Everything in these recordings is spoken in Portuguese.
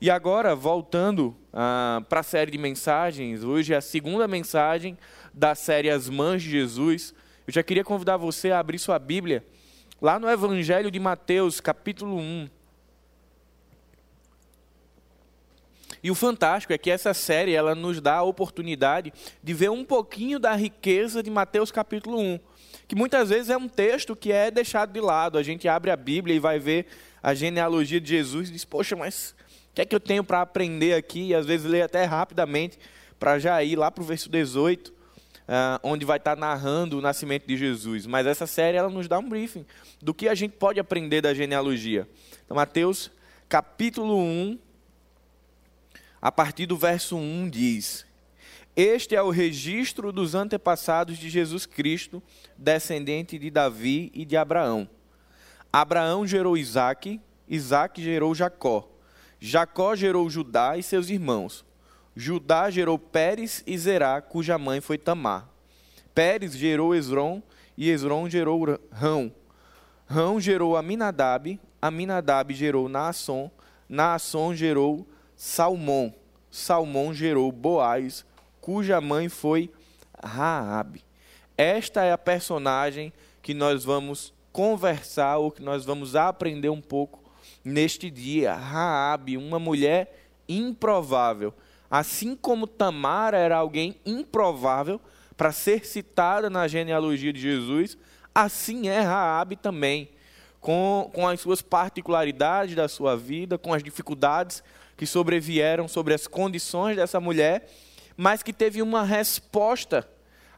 E agora, voltando ah, para a série de mensagens, hoje é a segunda mensagem da série As Mães de Jesus. Eu já queria convidar você a abrir sua Bíblia lá no Evangelho de Mateus, capítulo 1. E o fantástico é que essa série ela nos dá a oportunidade de ver um pouquinho da riqueza de Mateus capítulo 1, que muitas vezes é um texto que é deixado de lado. A gente abre a Bíblia e vai ver a genealogia de Jesus e diz: "Poxa, mas o que é que eu tenho para aprender aqui?" E às vezes lê até rapidamente para já ir lá para o verso 18, Uh, onde vai estar tá narrando o nascimento de Jesus. Mas essa série ela nos dá um briefing do que a gente pode aprender da genealogia. Então, Mateus capítulo 1, a partir do verso 1 diz: Este é o registro dos antepassados de Jesus Cristo, descendente de Davi e de Abraão. Abraão gerou Isaque, Isaque gerou Jacó. Jacó gerou Judá e seus irmãos. Judá gerou Pérez e Zerá, cuja mãe foi Tamar. Pérez gerou Esron e Esron gerou Rão. Rão gerou Aminadab, Aminadab gerou Naasson, Naasson gerou Salmão. Salmão gerou Boaz, cuja mãe foi Raabe. Esta é a personagem que nós vamos conversar ou que nós vamos aprender um pouco neste dia. Raabe, uma mulher improvável. Assim como Tamara era alguém improvável para ser citada na genealogia de Jesus, assim é Raabe também, com, com as suas particularidades da sua vida, com as dificuldades que sobrevieram sobre as condições dessa mulher, mas que teve uma resposta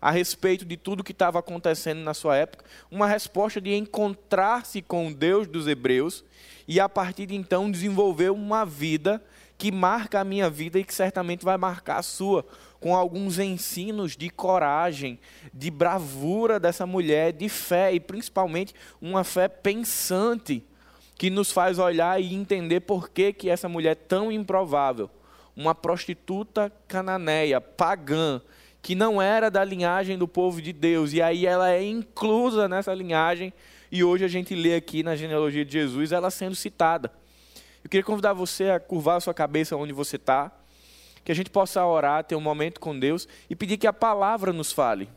a respeito de tudo que estava acontecendo na sua época, uma resposta de encontrar-se com o Deus dos hebreus e a partir de então desenvolver uma vida que marca a minha vida e que certamente vai marcar a sua, com alguns ensinos de coragem, de bravura dessa mulher, de fé e principalmente uma fé pensante que nos faz olhar e entender por que, que essa mulher tão improvável, uma prostituta cananeia, pagã, que não era da linhagem do povo de Deus, e aí ela é inclusa nessa linhagem, e hoje a gente lê aqui na genealogia de Jesus ela sendo citada. Eu queria convidar você a curvar a sua cabeça onde você está, que a gente possa orar, ter um momento com Deus e pedir que a palavra nos fale.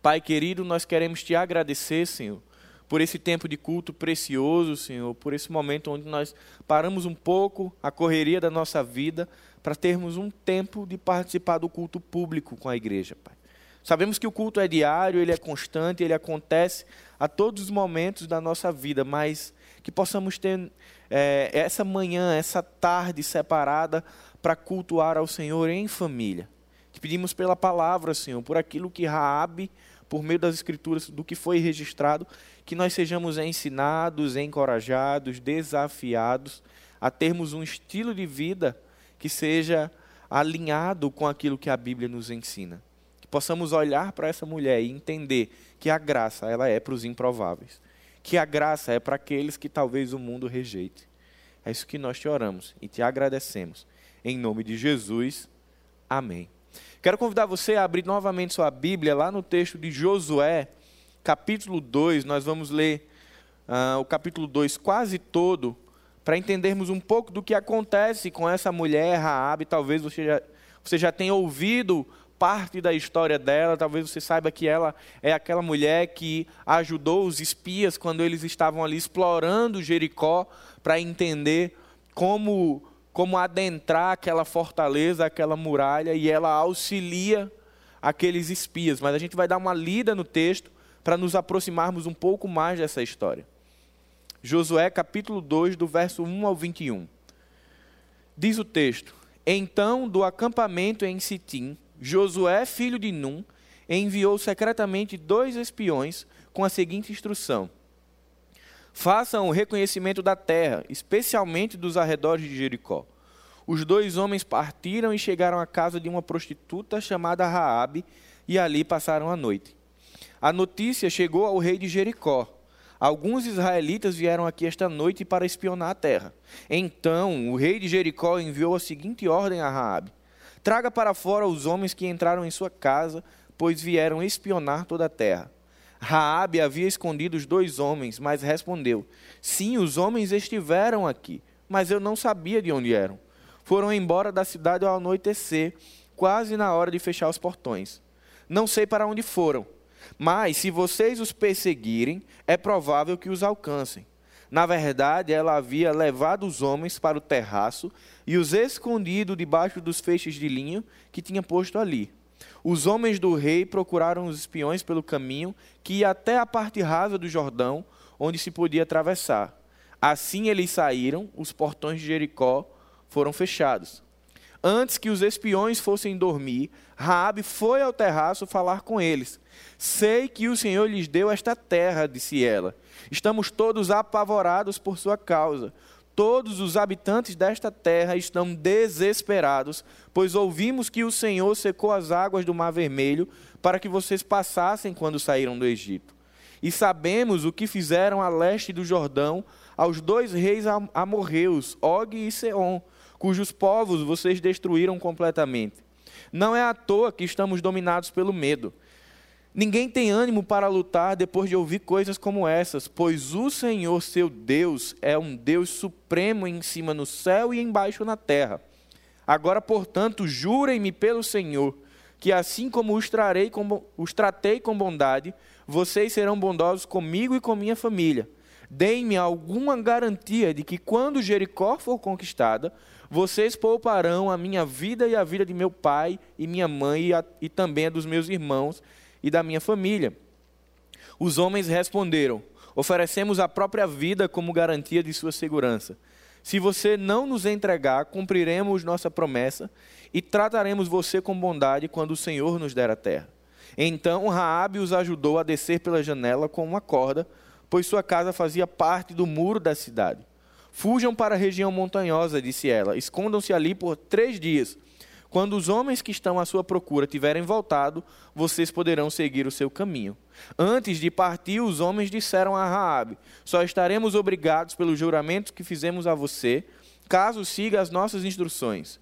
Pai querido, nós queremos te agradecer, Senhor, por esse tempo de culto precioso, Senhor, por esse momento onde nós paramos um pouco a correria da nossa vida para termos um tempo de participar do culto público com a igreja, Pai. Sabemos que o culto é diário, ele é constante, ele acontece a todos os momentos da nossa vida, mas que possamos ter é, essa manhã, essa tarde separada para cultuar ao Senhor em família. Te pedimos pela palavra, Senhor, por aquilo que Raabe por meio das escrituras, do que foi registrado, que nós sejamos ensinados, encorajados, desafiados a termos um estilo de vida que seja alinhado com aquilo que a Bíblia nos ensina. Que possamos olhar para essa mulher e entender que a graça ela é para os improváveis, que a graça é para aqueles que talvez o mundo rejeite. É isso que nós te oramos e te agradecemos. Em nome de Jesus. Amém. Quero convidar você a abrir novamente sua Bíblia lá no texto de Josué, capítulo 2. Nós vamos ler uh, o capítulo 2 quase todo, para entendermos um pouco do que acontece com essa mulher, Raabe. Talvez você já, você já tenha ouvido parte da história dela, talvez você saiba que ela é aquela mulher que ajudou os espias quando eles estavam ali explorando Jericó para entender como como adentrar aquela fortaleza, aquela muralha, e ela auxilia aqueles espias. Mas a gente vai dar uma lida no texto para nos aproximarmos um pouco mais dessa história. Josué capítulo 2, do verso 1 ao 21. Diz o texto: Então, do acampamento em Sitim, Josué, filho de Num, enviou secretamente dois espiões com a seguinte instrução: Façam o reconhecimento da terra, especialmente dos arredores de Jericó. Os dois homens partiram e chegaram à casa de uma prostituta chamada Raabe e ali passaram a noite. A notícia chegou ao rei de Jericó. Alguns israelitas vieram aqui esta noite para espionar a terra. Então, o rei de Jericó enviou a seguinte ordem a Raabe: Traga para fora os homens que entraram em sua casa, pois vieram espionar toda a terra. Raabe havia escondido os dois homens, mas respondeu: Sim, os homens estiveram aqui, mas eu não sabia de onde eram. Foram embora da cidade ao anoitecer, quase na hora de fechar os portões. Não sei para onde foram, mas se vocês os perseguirem, é provável que os alcancem. Na verdade, ela havia levado os homens para o terraço e os escondido debaixo dos feixes de linho que tinha posto ali. Os homens do rei procuraram os espiões pelo caminho que ia até a parte rasa do Jordão, onde se podia atravessar. Assim eles saíram, os portões de Jericó foram fechados. Antes que os espiões fossem dormir, Raabe foi ao terraço falar com eles. Sei que o Senhor lhes deu esta terra, disse ela. Estamos todos apavorados por sua causa. Todos os habitantes desta terra estão desesperados, pois ouvimos que o Senhor secou as águas do Mar Vermelho para que vocês passassem quando saíram do Egito. E sabemos o que fizeram a leste do Jordão aos dois reis amorreus, Og e Seom, cujos povos vocês destruíram completamente. Não é à toa que estamos dominados pelo medo. Ninguém tem ânimo para lutar depois de ouvir coisas como essas, pois o Senhor, seu Deus, é um Deus supremo em cima no céu e embaixo na terra. Agora, portanto, jurem-me pelo Senhor, que assim como os, trarei com, os tratei com bondade, vocês serão bondosos comigo e com minha família. Deem-me alguma garantia de que quando Jericó for conquistada, vocês pouparão a minha vida e a vida de meu pai e minha mãe e, a, e também a dos meus irmãos e da minha família. Os homens responderam: Oferecemos a própria vida como garantia de sua segurança. Se você não nos entregar, cumpriremos nossa promessa e trataremos você com bondade quando o Senhor nos der a terra. Então Raabe os ajudou a descer pela janela com uma corda, pois sua casa fazia parte do muro da cidade. Fujam para a região montanhosa, disse ela. Escondam-se ali por três dias. Quando os homens que estão à sua procura tiverem voltado, vocês poderão seguir o seu caminho. Antes de partir, os homens disseram a Raabe: Só estaremos obrigados pelos juramentos que fizemos a você, caso siga as nossas instruções.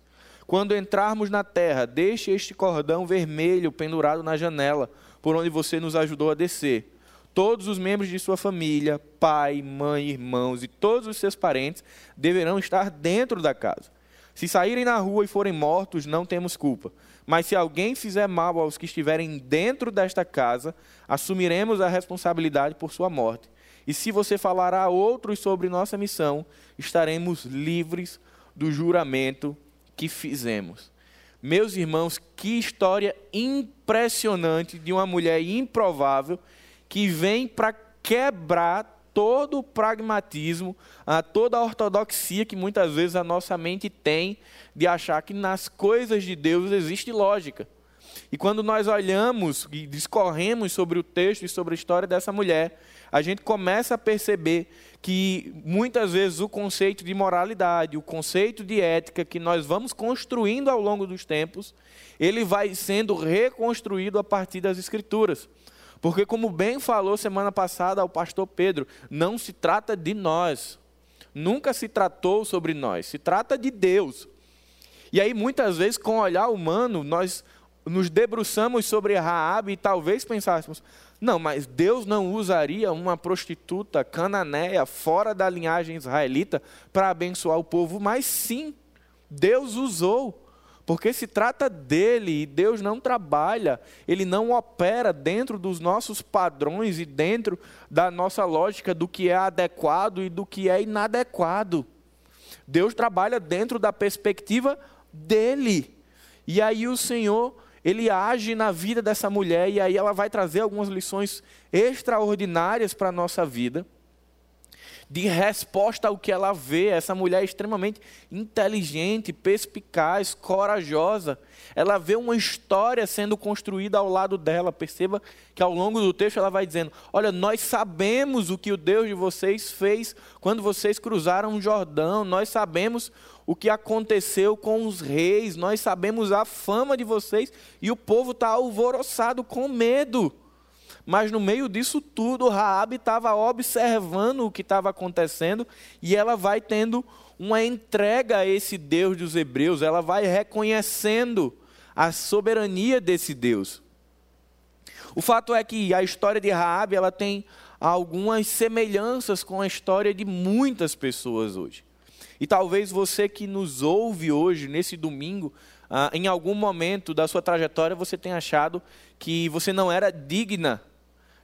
Quando entrarmos na terra, deixe este cordão vermelho pendurado na janela, por onde você nos ajudou a descer. Todos os membros de sua família, pai, mãe, irmãos e todos os seus parentes deverão estar dentro da casa. Se saírem na rua e forem mortos, não temos culpa. Mas se alguém fizer mal aos que estiverem dentro desta casa, assumiremos a responsabilidade por sua morte. E se você falar a outros sobre nossa missão, estaremos livres do juramento que fizemos. Meus irmãos, que história impressionante de uma mulher improvável que vem para quebrar todo o pragmatismo, a toda a ortodoxia que muitas vezes a nossa mente tem de achar que nas coisas de Deus existe lógica. E quando nós olhamos e discorremos sobre o texto e sobre a história dessa mulher, a gente começa a perceber que muitas vezes o conceito de moralidade, o conceito de ética que nós vamos construindo ao longo dos tempos, ele vai sendo reconstruído a partir das escrituras. Porque, como bem falou semana passada o pastor Pedro, não se trata de nós. Nunca se tratou sobre nós, se trata de Deus. E aí, muitas vezes, com o olhar humano, nós nos debruçamos sobre Raabe e talvez pensássemos: não, mas Deus não usaria uma prostituta cananeia fora da linhagem israelita para abençoar o povo, mas sim, Deus usou porque se trata dele e Deus não trabalha, ele não opera dentro dos nossos padrões e dentro da nossa lógica do que é adequado e do que é inadequado. Deus trabalha dentro da perspectiva dele. E aí o Senhor, ele age na vida dessa mulher e aí ela vai trazer algumas lições extraordinárias para a nossa vida de resposta ao que ela vê. Essa mulher é extremamente inteligente, perspicaz, corajosa. Ela vê uma história sendo construída ao lado dela. Perceba que ao longo do texto ela vai dizendo: Olha, nós sabemos o que o Deus de vocês fez quando vocês cruzaram o Jordão, nós sabemos o que aconteceu com os reis, nós sabemos a fama de vocês e o povo está alvoroçado com medo. Mas no meio disso tudo, Raabe estava observando o que estava acontecendo e ela vai tendo uma entrega a esse Deus dos hebreus, ela vai reconhecendo a soberania desse Deus. O fato é que a história de Raabe, ela tem algumas semelhanças com a história de muitas pessoas hoje. E talvez você que nos ouve hoje, nesse domingo, ah, em algum momento da sua trajetória, você tenha achado que você não era digna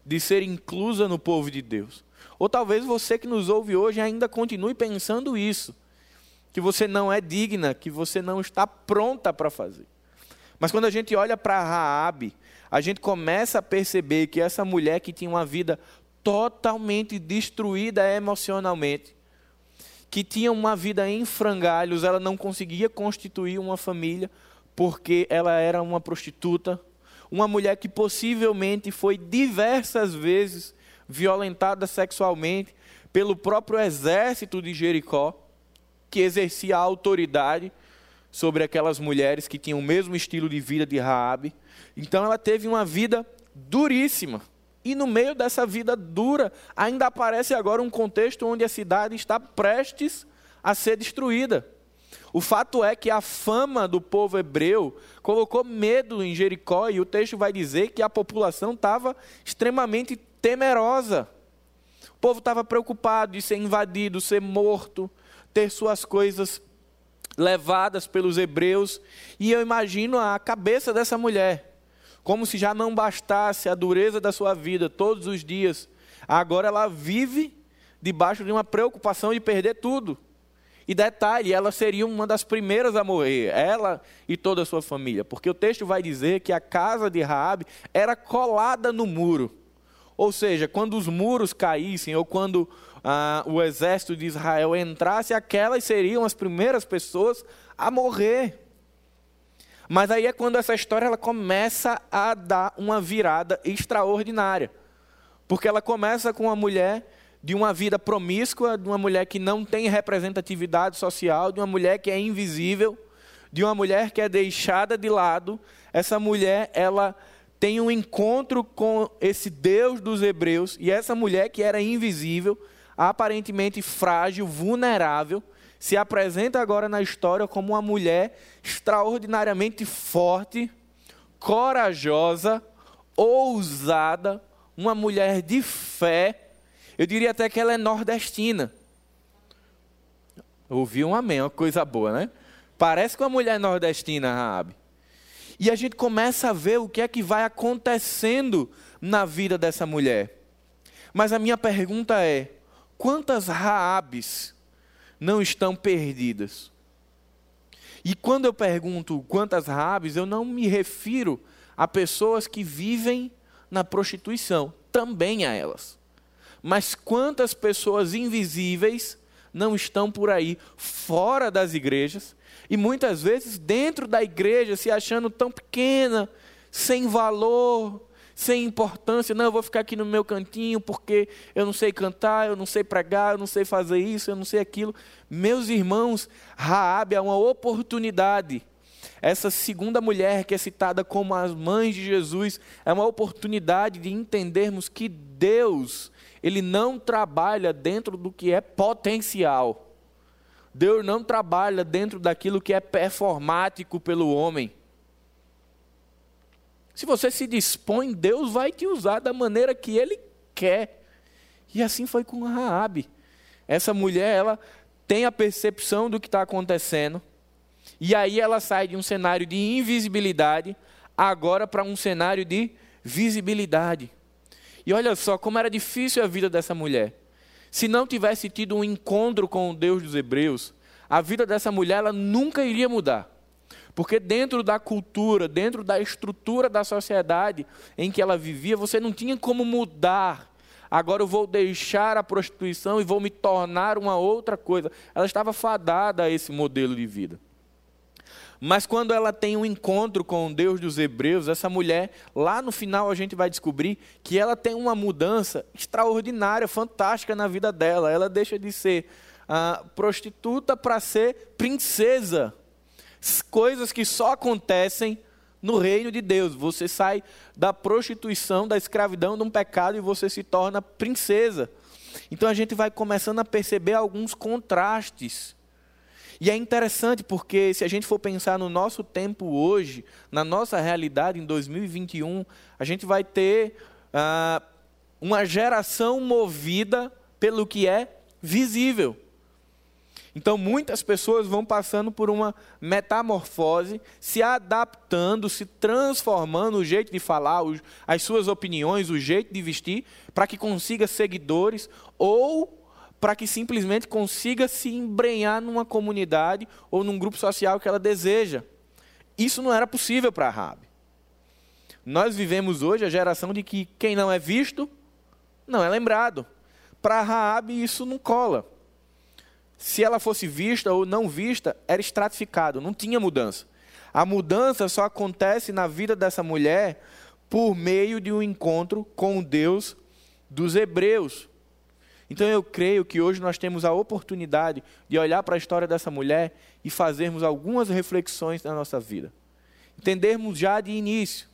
de ser inclusa no povo de Deus. Ou talvez você que nos ouve hoje ainda continue pensando isso, que você não é digna, que você não está pronta para fazer. Mas quando a gente olha para Raabe, a gente começa a perceber que essa mulher que tinha uma vida totalmente destruída emocionalmente, que tinha uma vida em frangalhos, ela não conseguia constituir uma família porque ela era uma prostituta, uma mulher que possivelmente foi diversas vezes violentada sexualmente pelo próprio exército de Jericó, que exercia a autoridade sobre aquelas mulheres que tinham o mesmo estilo de vida de Raabe. Então ela teve uma vida duríssima. E no meio dessa vida dura, ainda aparece agora um contexto onde a cidade está prestes a ser destruída. O fato é que a fama do povo hebreu colocou medo em Jericó, e o texto vai dizer que a população estava extremamente temerosa. O povo estava preocupado de ser invadido, ser morto, ter suas coisas levadas pelos hebreus. E eu imagino a cabeça dessa mulher, como se já não bastasse a dureza da sua vida todos os dias. Agora ela vive debaixo de uma preocupação de perder tudo. E detalhe, ela seria uma das primeiras a morrer, ela e toda a sua família, porque o texto vai dizer que a casa de Raabe era colada no muro. Ou seja, quando os muros caíssem ou quando ah, o exército de Israel entrasse, aquelas seriam as primeiras pessoas a morrer. Mas aí é quando essa história ela começa a dar uma virada extraordinária. Porque ela começa com uma mulher de uma vida promíscua, de uma mulher que não tem representatividade social, de uma mulher que é invisível, de uma mulher que é deixada de lado. Essa mulher, ela tem um encontro com esse Deus dos hebreus, e essa mulher que era invisível, aparentemente frágil, vulnerável, se apresenta agora na história como uma mulher extraordinariamente forte, corajosa, ousada, uma mulher de fé eu diria até que ela é nordestina. Ouvi um amém, uma coisa boa, né? Parece com a mulher nordestina, Raabe. E a gente começa a ver o que é que vai acontecendo na vida dessa mulher. Mas a minha pergunta é: quantas Raabes não estão perdidas? E quando eu pergunto quantas Raabes, eu não me refiro a pessoas que vivem na prostituição, também a elas. Mas quantas pessoas invisíveis não estão por aí, fora das igrejas, e muitas vezes dentro da igreja, se achando tão pequena, sem valor, sem importância. Não, eu vou ficar aqui no meu cantinho porque eu não sei cantar, eu não sei pregar, eu não sei fazer isso, eu não sei aquilo. Meus irmãos, Raabe é uma oportunidade. Essa segunda mulher que é citada como as mães de Jesus é uma oportunidade de entendermos que Deus ele não trabalha dentro do que é potencial. Deus não trabalha dentro daquilo que é performático pelo homem. Se você se dispõe, Deus vai te usar da maneira que Ele quer. E assim foi com Raabe. Essa mulher, ela tem a percepção do que está acontecendo. E aí ela sai de um cenário de invisibilidade agora para um cenário de visibilidade. E olha só como era difícil a vida dessa mulher. Se não tivesse tido um encontro com o Deus dos Hebreus, a vida dessa mulher ela nunca iria mudar. Porque dentro da cultura, dentro da estrutura da sociedade em que ela vivia, você não tinha como mudar. Agora eu vou deixar a prostituição e vou me tornar uma outra coisa. Ela estava fadada a esse modelo de vida. Mas quando ela tem um encontro com o Deus dos Hebreus, essa mulher, lá no final a gente vai descobrir que ela tem uma mudança extraordinária, fantástica na vida dela. Ela deixa de ser ah, prostituta para ser princesa. Coisas que só acontecem no reino de Deus. Você sai da prostituição, da escravidão, de um pecado e você se torna princesa. Então a gente vai começando a perceber alguns contrastes e é interessante porque, se a gente for pensar no nosso tempo hoje, na nossa realidade em 2021, a gente vai ter ah, uma geração movida pelo que é visível. Então, muitas pessoas vão passando por uma metamorfose, se adaptando, se transformando o jeito de falar, as suas opiniões, o jeito de vestir, para que consiga seguidores ou para que simplesmente consiga se embrenhar numa comunidade ou num grupo social que ela deseja. Isso não era possível para Rabi. Nós vivemos hoje a geração de que quem não é visto não é lembrado. Para Raabe isso não cola. Se ela fosse vista ou não vista, era estratificado, não tinha mudança. A mudança só acontece na vida dessa mulher por meio de um encontro com o Deus dos hebreus. Então eu creio que hoje nós temos a oportunidade de olhar para a história dessa mulher e fazermos algumas reflexões na nossa vida. Entendermos já de início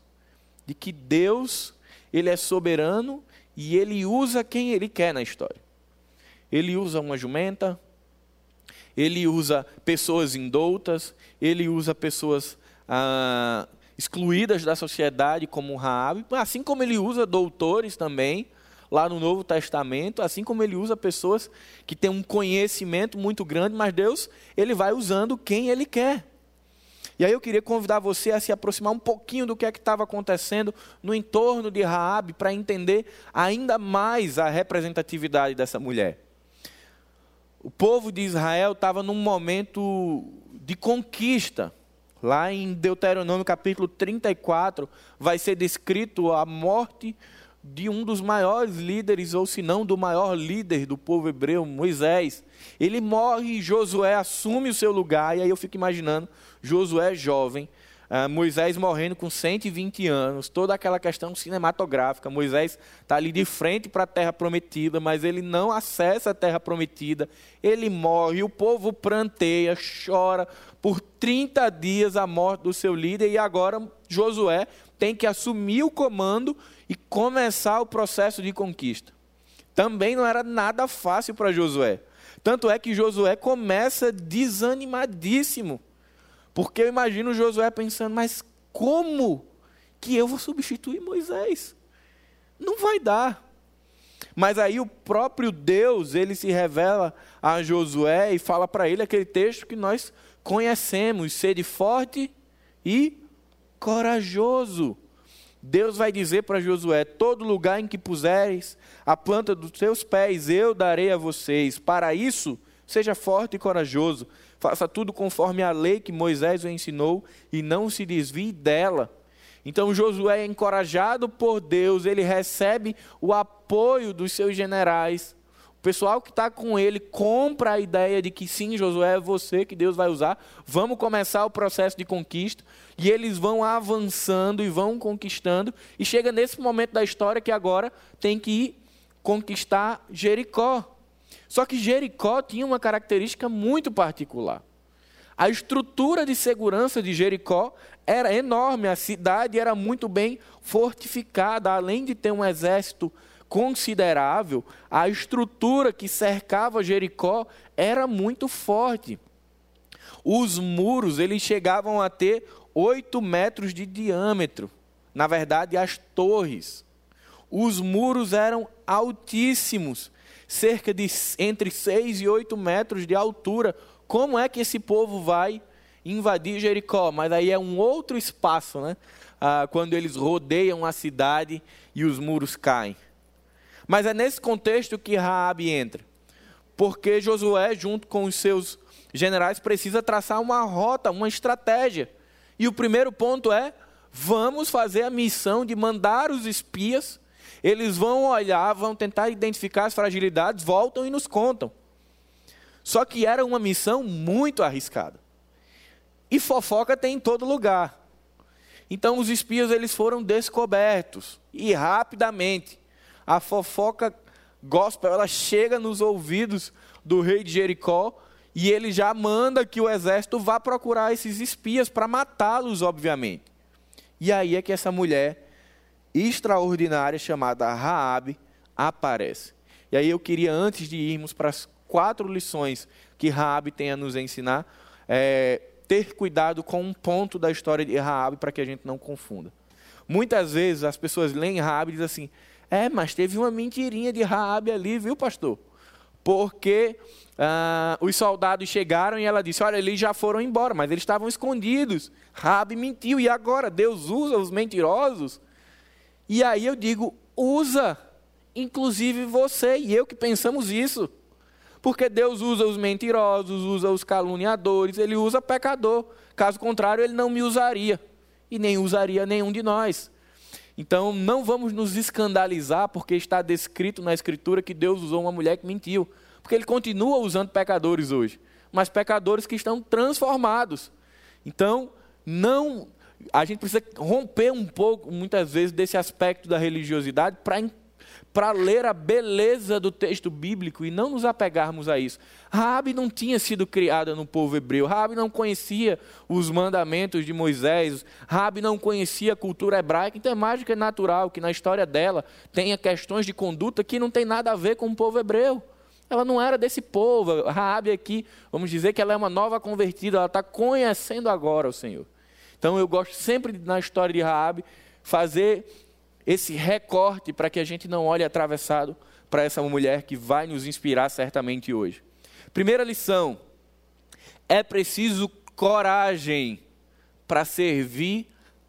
de que Deus, ele é soberano e ele usa quem ele quer na história. Ele usa uma jumenta, ele usa pessoas indoutas, ele usa pessoas ah, excluídas da sociedade, como Raab, assim como ele usa doutores também, lá no Novo Testamento, assim como ele usa pessoas que têm um conhecimento muito grande, mas Deus, ele vai usando quem ele quer. E aí eu queria convidar você a se aproximar um pouquinho do que é que estava acontecendo no entorno de Raabe para entender ainda mais a representatividade dessa mulher. O povo de Israel estava num momento de conquista. Lá em Deuteronômio capítulo 34 vai ser descrito a morte de um dos maiores líderes, ou se não do maior líder do povo hebreu, Moisés. Ele morre e Josué assume o seu lugar, e aí eu fico imaginando Josué jovem, uh, Moisés morrendo com 120 anos, toda aquela questão cinematográfica. Moisés está ali de frente para a terra prometida, mas ele não acessa a terra prometida. Ele morre, o povo pranteia, chora por 30 dias a morte do seu líder, e agora Josué tem que assumir o comando e começar o processo de conquista. Também não era nada fácil para Josué. Tanto é que Josué começa desanimadíssimo. Porque eu imagino Josué pensando, mas como que eu vou substituir Moisés? Não vai dar. Mas aí o próprio Deus, ele se revela a Josué e fala para ele aquele texto que nós conhecemos: sede forte e corajoso. Deus vai dizer para Josué: todo lugar em que puseres a planta dos seus pés, eu darei a vocês. Para isso, seja forte e corajoso. Faça tudo conforme a lei que Moisés o ensinou e não se desvie dela. Então Josué é encorajado por Deus, ele recebe o apoio dos seus generais pessoal que está com ele compra a ideia de que sim, Josué, é você que Deus vai usar. Vamos começar o processo de conquista. E eles vão avançando e vão conquistando. E chega nesse momento da história que agora tem que conquistar Jericó. Só que Jericó tinha uma característica muito particular. A estrutura de segurança de Jericó era enorme, a cidade era muito bem fortificada, além de ter um exército considerável, a estrutura que cercava Jericó era muito forte. Os muros eles chegavam a ter oito metros de diâmetro. Na verdade, as torres. Os muros eram altíssimos, cerca de entre seis e oito metros de altura. Como é que esse povo vai invadir Jericó? Mas aí é um outro espaço, né? Ah, quando eles rodeiam a cidade e os muros caem. Mas é nesse contexto que Raabe entra. Porque Josué, junto com os seus generais, precisa traçar uma rota, uma estratégia. E o primeiro ponto é: vamos fazer a missão de mandar os espias. Eles vão olhar, vão tentar identificar as fragilidades, voltam e nos contam. Só que era uma missão muito arriscada. E fofoca tem em todo lugar. Então os espias eles foram descobertos e rapidamente a fofoca gospel, ela chega nos ouvidos do rei de Jericó e ele já manda que o exército vá procurar esses espias para matá-los, obviamente. E aí é que essa mulher extraordinária chamada Raabe aparece. E aí eu queria antes de irmos para as quatro lições que Raabe tem a nos ensinar, é, ter cuidado com um ponto da história de Raabe para que a gente não confunda. Muitas vezes as pessoas leem Raabe e dizem assim: é, mas teve uma mentirinha de Raabe ali, viu, pastor? porque ah, os soldados chegaram e ela disse: Olha, eles já foram embora, mas eles estavam escondidos. Rabi mentiu, e agora? Deus usa os mentirosos? E aí eu digo: usa, inclusive você e eu que pensamos isso. Porque Deus usa os mentirosos, usa os caluniadores, ele usa pecador. Caso contrário, ele não me usaria e nem usaria nenhum de nós. Então, não vamos nos escandalizar porque está descrito na Escritura que Deus usou uma mulher que mentiu. Porque Ele continua usando pecadores hoje, mas pecadores que estão transformados. Então, não. A gente precisa romper um pouco, muitas vezes, desse aspecto da religiosidade para para ler a beleza do texto bíblico e não nos apegarmos a isso. Raabe não tinha sido criada no povo hebreu. Raabe não conhecia os mandamentos de Moisés. Raabe não conhecia a cultura hebraica. Então é que natural que na história dela tenha questões de conduta que não tem nada a ver com o povo hebreu. Ela não era desse povo. Raabe aqui, vamos dizer que ela é uma nova convertida. Ela está conhecendo agora o Senhor. Então eu gosto sempre na história de Raabe fazer esse recorte para que a gente não olhe atravessado para essa mulher que vai nos inspirar certamente hoje. Primeira lição: é preciso coragem para servir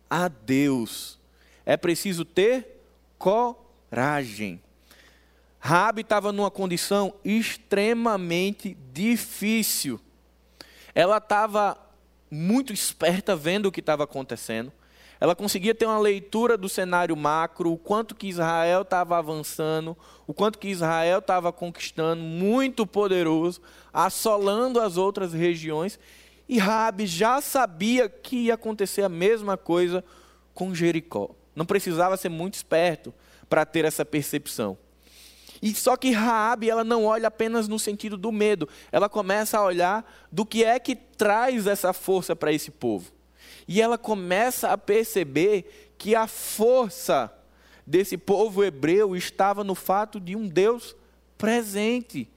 a Deus. É preciso ter coragem. Rabi estava numa condição extremamente difícil. Ela estava muito esperta vendo o que estava acontecendo ela conseguia ter uma leitura do cenário macro, o quanto que Israel estava avançando, o quanto que Israel estava conquistando, muito poderoso, assolando as outras regiões. E Rabi já sabia que ia acontecer a mesma coisa com Jericó. Não precisava ser muito esperto para ter essa percepção. E só que Raabe, ela não olha apenas no sentido do medo, ela começa a olhar do que é que traz essa força para esse povo. E ela começa a perceber que a força desse povo hebreu estava no fato de um Deus presente.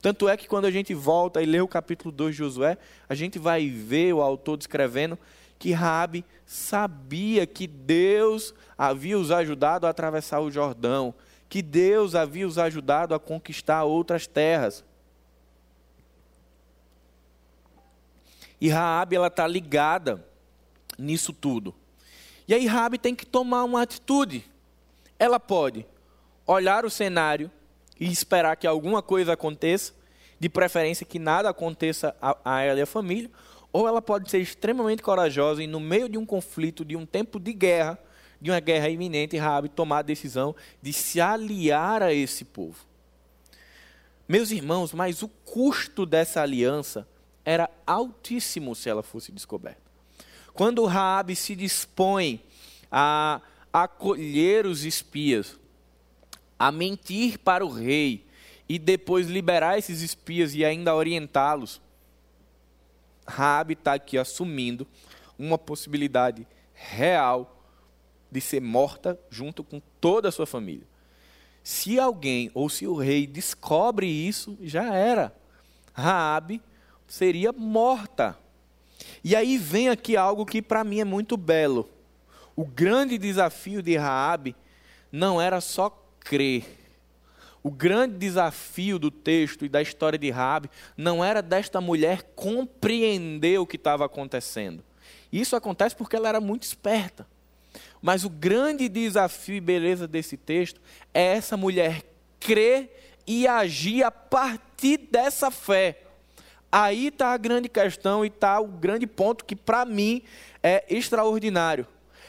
Tanto é que quando a gente volta e lê o capítulo 2 de Josué, a gente vai ver o autor descrevendo que Raabe sabia que Deus havia os ajudado a atravessar o Jordão, que Deus havia os ajudado a conquistar outras terras. E Raabe ela está ligada nisso tudo. E aí Rabi tem que tomar uma atitude. Ela pode olhar o cenário e esperar que alguma coisa aconteça, de preferência que nada aconteça a, ela e a família, ou ela pode ser extremamente corajosa e no meio de um conflito, de um tempo de guerra, de uma guerra iminente, Rabi tomar a decisão de se aliar a esse povo. Meus irmãos, mas o custo dessa aliança era altíssimo se ela fosse descoberta. Quando Raabe se dispõe a acolher os espias, a mentir para o rei e depois liberar esses espias e ainda orientá-los, Raabe está aqui assumindo uma possibilidade real de ser morta junto com toda a sua família. Se alguém ou se o rei descobre isso, já era. Raabe seria morta. E aí vem aqui algo que para mim é muito belo. O grande desafio de Raabe não era só crer. O grande desafio do texto e da história de Raabe não era desta mulher compreender o que estava acontecendo. Isso acontece porque ela era muito esperta. Mas o grande desafio e beleza desse texto é essa mulher crer e agir a partir dessa fé. Aí está a grande questão e está o grande ponto que para mim é extraordinário.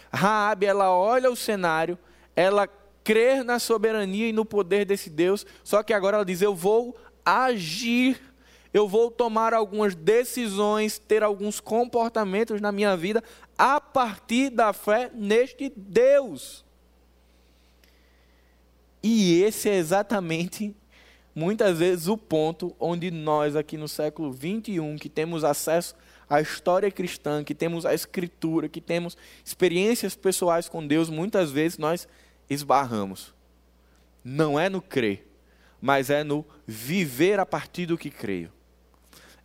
Raabe, ela olha o cenário, ela crê na soberania e no poder desse Deus, só que agora ela diz: eu vou agir, eu vou tomar algumas decisões, ter alguns comportamentos na minha vida a partir da fé neste Deus. E esse é exatamente muitas vezes o ponto onde nós, aqui no século 21, que temos acesso à história cristã, que temos a escritura, que temos experiências pessoais com Deus, muitas vezes nós esbarramos. Não é no crer, mas é no viver a partir do que creio.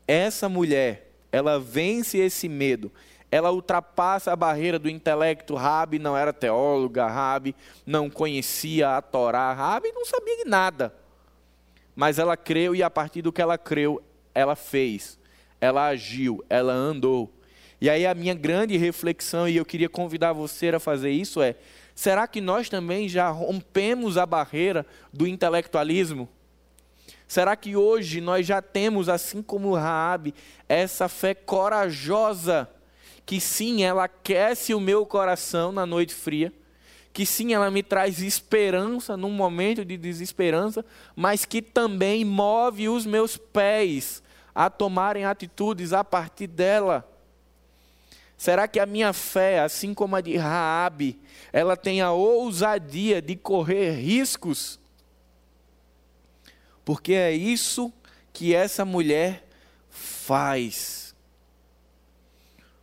Essa mulher, ela vence esse medo, ela ultrapassa a barreira do intelecto. Rabi não era teóloga, Rabi não conhecia a Torá, Rabi não sabia de nada mas ela creu e a partir do que ela creu, ela fez, ela agiu, ela andou. E aí a minha grande reflexão, e eu queria convidar você a fazer isso, é: será que nós também já rompemos a barreira do intelectualismo? Será que hoje nós já temos, assim como Raabe, essa fé corajosa que sim, ela aquece o meu coração na noite fria, que sim, ela me traz esperança num momento de desesperança, mas que também move os meus pés a tomarem atitudes a partir dela. Será que a minha fé, assim como a de Raabe, ela tem a ousadia de correr riscos? Porque é isso que essa mulher faz.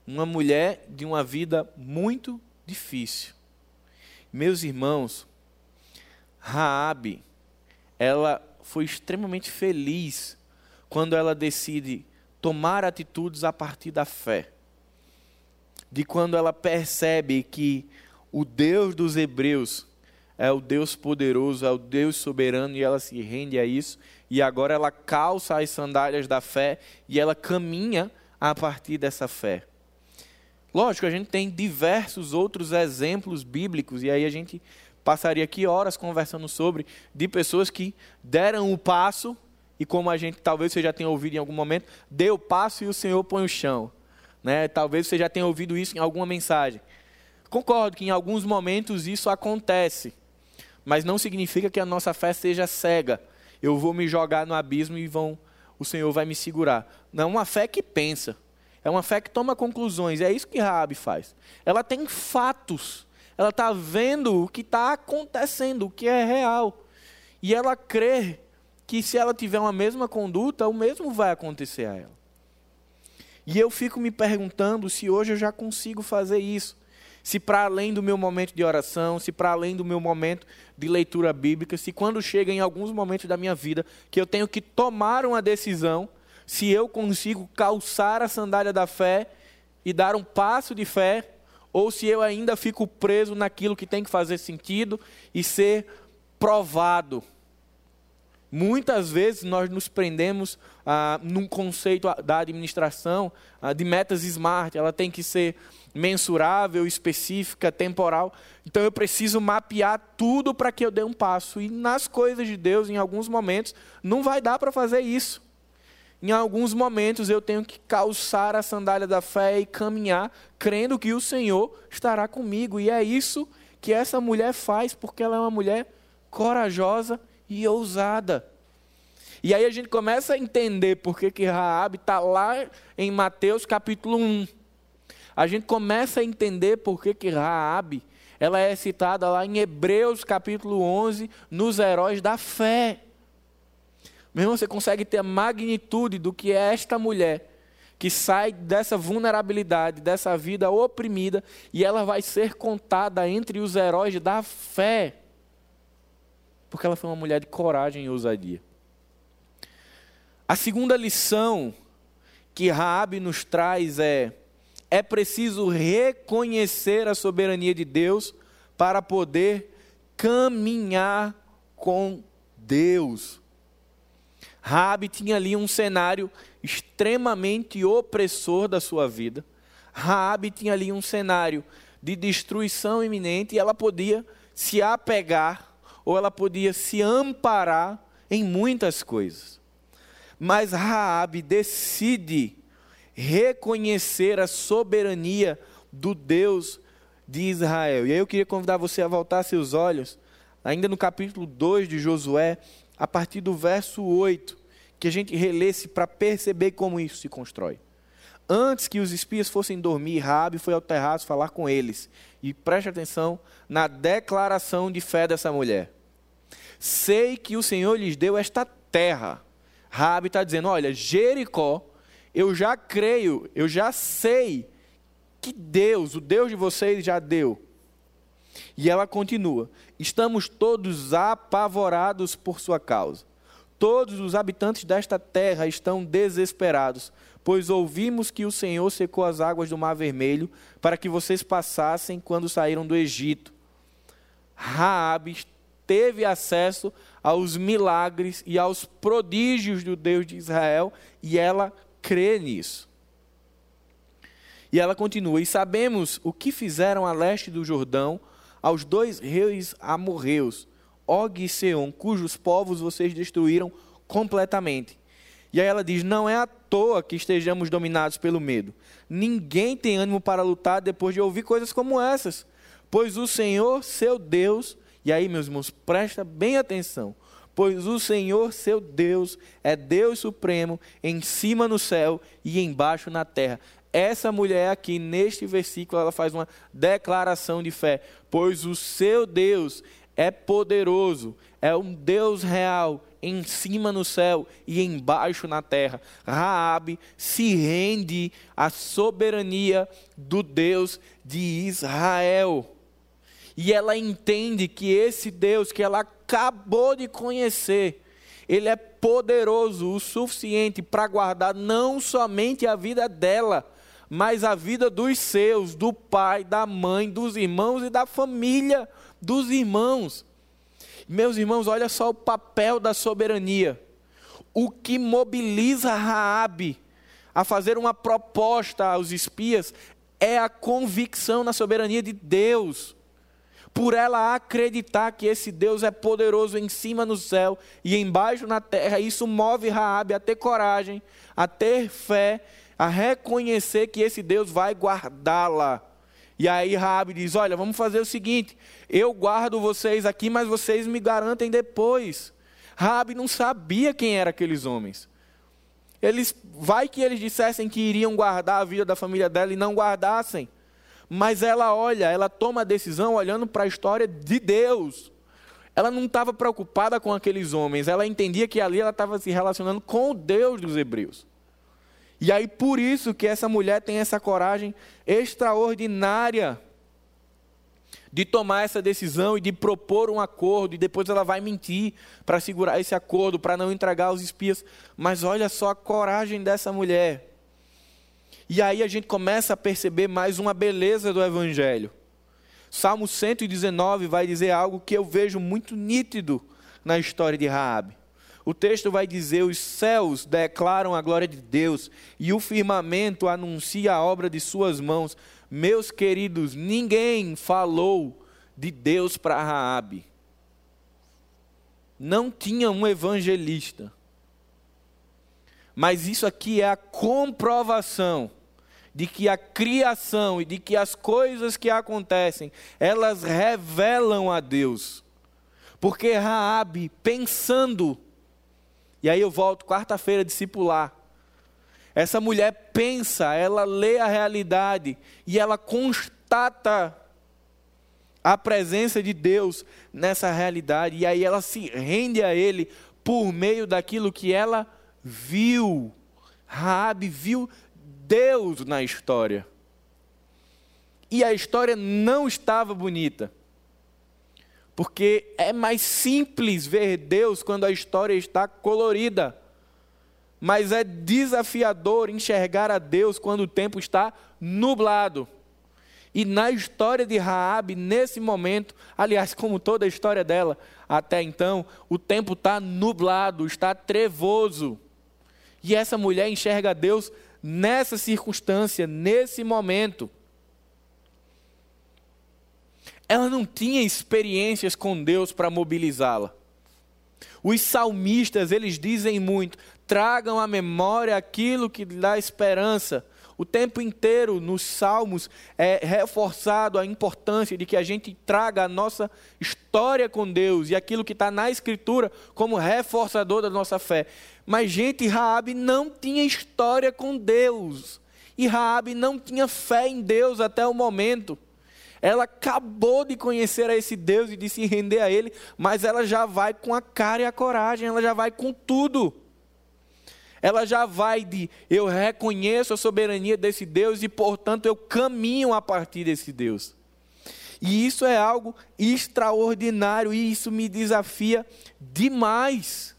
Uma mulher de uma vida muito difícil. Meus irmãos, Raabe, ela foi extremamente feliz quando ela decide tomar atitudes a partir da fé. De quando ela percebe que o Deus dos hebreus é o Deus poderoso, é o Deus soberano e ela se rende a isso. E agora ela calça as sandálias da fé e ela caminha a partir dessa fé. Lógico, a gente tem diversos outros exemplos bíblicos, e aí a gente passaria aqui horas conversando sobre, de pessoas que deram o passo, e como a gente talvez você já tenha ouvido em algum momento, deu o passo e o Senhor põe o chão. Né? Talvez você já tenha ouvido isso em alguma mensagem. Concordo que em alguns momentos isso acontece, mas não significa que a nossa fé seja cega. Eu vou me jogar no abismo e vão, o Senhor vai me segurar. Não, é uma fé que pensa. É uma fé que toma conclusões. É isso que Raabe faz. Ela tem fatos. Ela está vendo o que está acontecendo, o que é real. E ela crê que se ela tiver uma mesma conduta, o mesmo vai acontecer a ela. E eu fico me perguntando se hoje eu já consigo fazer isso. Se para além do meu momento de oração, se para além do meu momento de leitura bíblica, se quando chega em alguns momentos da minha vida que eu tenho que tomar uma decisão, se eu consigo calçar a sandália da fé e dar um passo de fé, ou se eu ainda fico preso naquilo que tem que fazer sentido e ser provado. Muitas vezes nós nos prendemos ah, num conceito da administração ah, de metas smart, ela tem que ser mensurável, específica, temporal. Então eu preciso mapear tudo para que eu dê um passo. E nas coisas de Deus, em alguns momentos, não vai dar para fazer isso. Em alguns momentos eu tenho que calçar a sandália da fé e caminhar, crendo que o Senhor estará comigo. E é isso que essa mulher faz, porque ela é uma mulher corajosa e ousada. E aí a gente começa a entender por que, que Raab está lá em Mateus capítulo 1. A gente começa a entender por que, que Raab ela é citada lá em Hebreus capítulo 11, nos heróis da fé. Meu irmão, você consegue ter a magnitude do que é esta mulher que sai dessa vulnerabilidade, dessa vida oprimida, e ela vai ser contada entre os heróis da fé. Porque ela foi uma mulher de coragem e ousadia. A segunda lição que Raabe nos traz é: é preciso reconhecer a soberania de Deus para poder caminhar com Deus. Raabe tinha ali um cenário extremamente opressor da sua vida. Raabe tinha ali um cenário de destruição iminente e ela podia se apegar ou ela podia se amparar em muitas coisas. Mas Raabe decide reconhecer a soberania do Deus de Israel. E aí eu queria convidar você a voltar seus olhos, ainda no capítulo 2 de Josué, a partir do verso 8, que a gente relesse para perceber como isso se constrói. Antes que os espias fossem dormir, Rabi foi ao terraço falar com eles. E preste atenção na declaração de fé dessa mulher. Sei que o Senhor lhes deu esta terra. Rabi está dizendo: olha, Jericó, eu já creio, eu já sei que Deus, o Deus de vocês, já deu. E ela continua: Estamos todos apavorados por sua causa. Todos os habitantes desta terra estão desesperados, pois ouvimos que o Senhor secou as águas do Mar Vermelho para que vocês passassem quando saíram do Egito. Raabe teve acesso aos milagres e aos prodígios do Deus de Israel e ela crê nisso. E ela continua: E sabemos o que fizeram a leste do Jordão aos dois reis amorreus, Og e Seon, cujos povos vocês destruíram completamente. E aí ela diz: Não é à toa que estejamos dominados pelo medo. Ninguém tem ânimo para lutar depois de ouvir coisas como essas. Pois o Senhor, seu Deus, e aí, meus irmãos, presta bem atenção. Pois o Senhor, seu Deus, é Deus supremo, em cima no céu e embaixo na terra. Essa mulher aqui, neste versículo, ela faz uma declaração de fé. Pois o seu Deus é poderoso, é um Deus real, em cima no céu e embaixo na terra. Raabe se rende à soberania do Deus de Israel. E ela entende que esse Deus que ela acabou de conhecer, ele é poderoso o suficiente para guardar não somente a vida dela, mas a vida dos seus, do pai, da mãe, dos irmãos e da família dos irmãos. Meus irmãos, olha só o papel da soberania. O que mobiliza Raabe a fazer uma proposta aos espias é a convicção na soberania de Deus. Por ela acreditar que esse Deus é poderoso em cima no céu e embaixo na terra, isso move Raabe a ter coragem, a ter fé, a reconhecer que esse Deus vai guardá-la. E aí Raabe diz: "Olha, vamos fazer o seguinte, eu guardo vocês aqui, mas vocês me garantem depois". Raabe não sabia quem eram aqueles homens. Eles vai que eles dissessem que iriam guardar a vida da família dela e não guardassem. Mas ela olha, ela toma a decisão olhando para a história de Deus. Ela não estava preocupada com aqueles homens, ela entendia que ali ela estava se relacionando com o Deus dos hebreus. E aí por isso que essa mulher tem essa coragem extraordinária de tomar essa decisão e de propor um acordo, e depois ela vai mentir para segurar esse acordo, para não entregar os espias. Mas olha só a coragem dessa mulher. E aí a gente começa a perceber mais uma beleza do Evangelho. Salmo 119 vai dizer algo que eu vejo muito nítido na história de Raabe. O texto vai dizer: os céus declaram a glória de Deus e o firmamento anuncia a obra de suas mãos. Meus queridos, ninguém falou de Deus para Raabe. Não tinha um evangelista. Mas isso aqui é a comprovação de que a criação e de que as coisas que acontecem, elas revelam a Deus. Porque Raabe, pensando e aí eu volto quarta-feira discipular. Essa mulher pensa, ela lê a realidade e ela constata a presença de Deus nessa realidade e aí ela se rende a ele por meio daquilo que ela viu. Raabe viu Deus na história. E a história não estava bonita. Porque é mais simples ver Deus quando a história está colorida. Mas é desafiador enxergar a Deus quando o tempo está nublado. E na história de Raabe, nesse momento, aliás, como toda a história dela até então, o tempo está nublado, está trevoso. E essa mulher enxerga Deus nessa circunstância, nesse momento ela não tinha experiências com Deus para mobilizá-la. Os salmistas, eles dizem muito: tragam à memória aquilo que dá esperança. O tempo inteiro nos salmos é reforçado a importância de que a gente traga a nossa história com Deus e aquilo que está na Escritura como reforçador da nossa fé. Mas, gente, Raabe não tinha história com Deus. E Raabe não tinha fé em Deus até o momento. Ela acabou de conhecer a esse Deus e de se render a Ele, mas ela já vai com a cara e a coragem, ela já vai com tudo. Ela já vai de eu reconheço a soberania desse Deus e, portanto, eu caminho a partir desse Deus. E isso é algo extraordinário e isso me desafia demais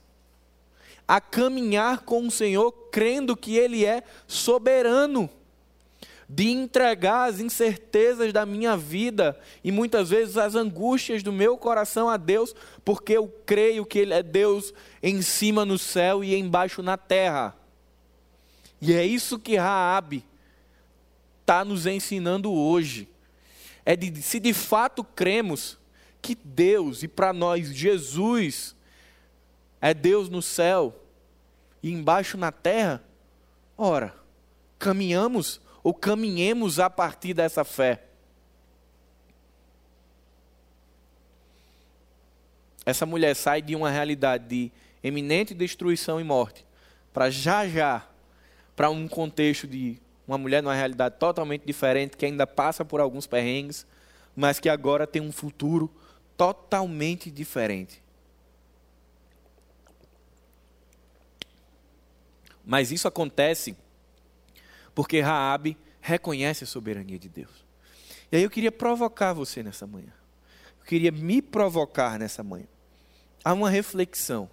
a caminhar com o Senhor crendo que Ele é soberano. De entregar as incertezas da minha vida e muitas vezes as angústias do meu coração a Deus, porque eu creio que Ele é Deus em cima no céu e embaixo na terra. E é isso que Raabe está nos ensinando hoje. É de se de fato cremos que Deus e para nós Jesus é Deus no céu e embaixo na terra, ora, caminhamos ou caminhemos a partir dessa fé. Essa mulher sai de uma realidade de eminente destruição e morte para já já para um contexto de uma mulher numa realidade totalmente diferente que ainda passa por alguns perrengues, mas que agora tem um futuro totalmente diferente. Mas isso acontece porque Raabe reconhece a soberania de Deus. E aí eu queria provocar você nessa manhã. Eu queria me provocar nessa manhã. Há uma reflexão.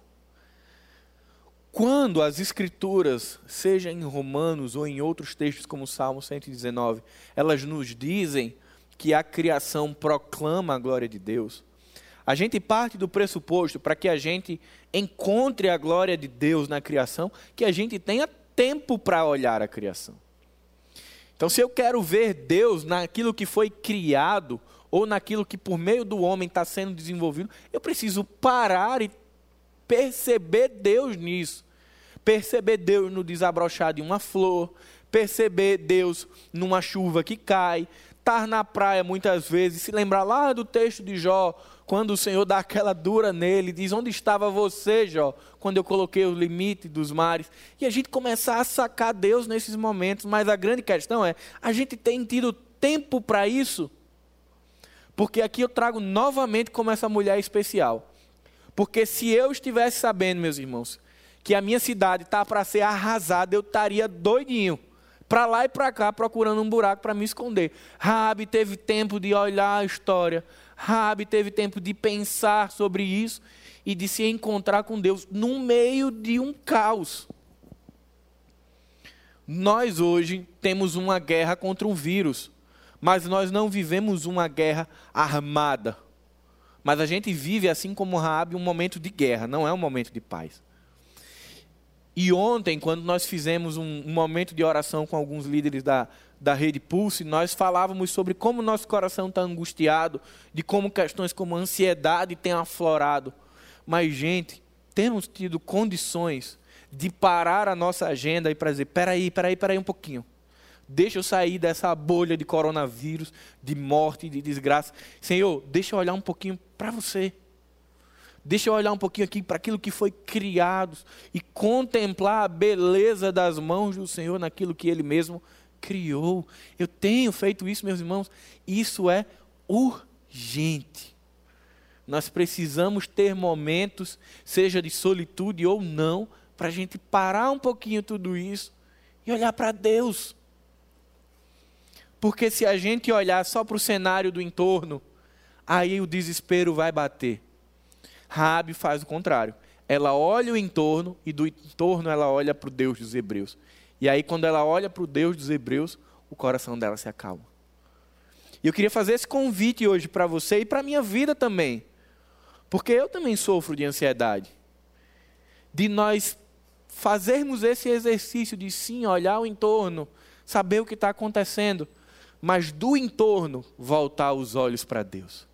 Quando as escrituras, seja em Romanos ou em outros textos como o Salmo 119, elas nos dizem que a criação proclama a glória de Deus, a gente parte do pressuposto para que a gente encontre a glória de Deus na criação, que a gente tenha tempo para olhar a criação. Então, se eu quero ver Deus naquilo que foi criado, ou naquilo que por meio do homem está sendo desenvolvido, eu preciso parar e perceber Deus nisso. Perceber Deus no desabrochar de uma flor, perceber Deus numa chuva que cai, estar na praia muitas vezes, se lembrar lá do texto de Jó, quando o Senhor dá aquela dura nele, diz: Onde estava você, Jó, quando eu coloquei o limite dos mares? E a gente começar a sacar Deus nesses momentos, mas a grande questão é: a gente tem tido tempo para isso? Porque aqui eu trago novamente como essa mulher especial. Porque se eu estivesse sabendo, meus irmãos, que a minha cidade está para ser arrasada, eu estaria doidinho para lá e para cá procurando um buraco para me esconder. Rabi teve tempo de olhar a história. Rabi teve tempo de pensar sobre isso e de se encontrar com Deus no meio de um caos. Nós hoje temos uma guerra contra um vírus, mas nós não vivemos uma guerra armada. Mas a gente vive, assim como Rabi, um momento de guerra, não é um momento de paz. E ontem, quando nós fizemos um, um momento de oração com alguns líderes da, da Rede Pulse, nós falávamos sobre como nosso coração está angustiado, de como questões como ansiedade têm aflorado. Mas, gente, temos tido condições de parar a nossa agenda e para dizer: peraí, peraí, peraí um pouquinho. Deixa eu sair dessa bolha de coronavírus, de morte, de desgraça. Senhor, deixa eu olhar um pouquinho para você. Deixa eu olhar um pouquinho aqui para aquilo que foi criado e contemplar a beleza das mãos do Senhor naquilo que Ele mesmo criou. Eu tenho feito isso, meus irmãos. Isso é urgente. Nós precisamos ter momentos, seja de solitude ou não, para a gente parar um pouquinho tudo isso e olhar para Deus. Porque se a gente olhar só para o cenário do entorno, aí o desespero vai bater. Raabe faz o contrário. Ela olha o entorno e do entorno ela olha para o Deus dos Hebreus. E aí quando ela olha para o Deus dos Hebreus, o coração dela se acalma. E eu queria fazer esse convite hoje para você e para a minha vida também. Porque eu também sofro de ansiedade. De nós fazermos esse exercício de sim olhar o entorno, saber o que está acontecendo, mas do entorno voltar os olhos para Deus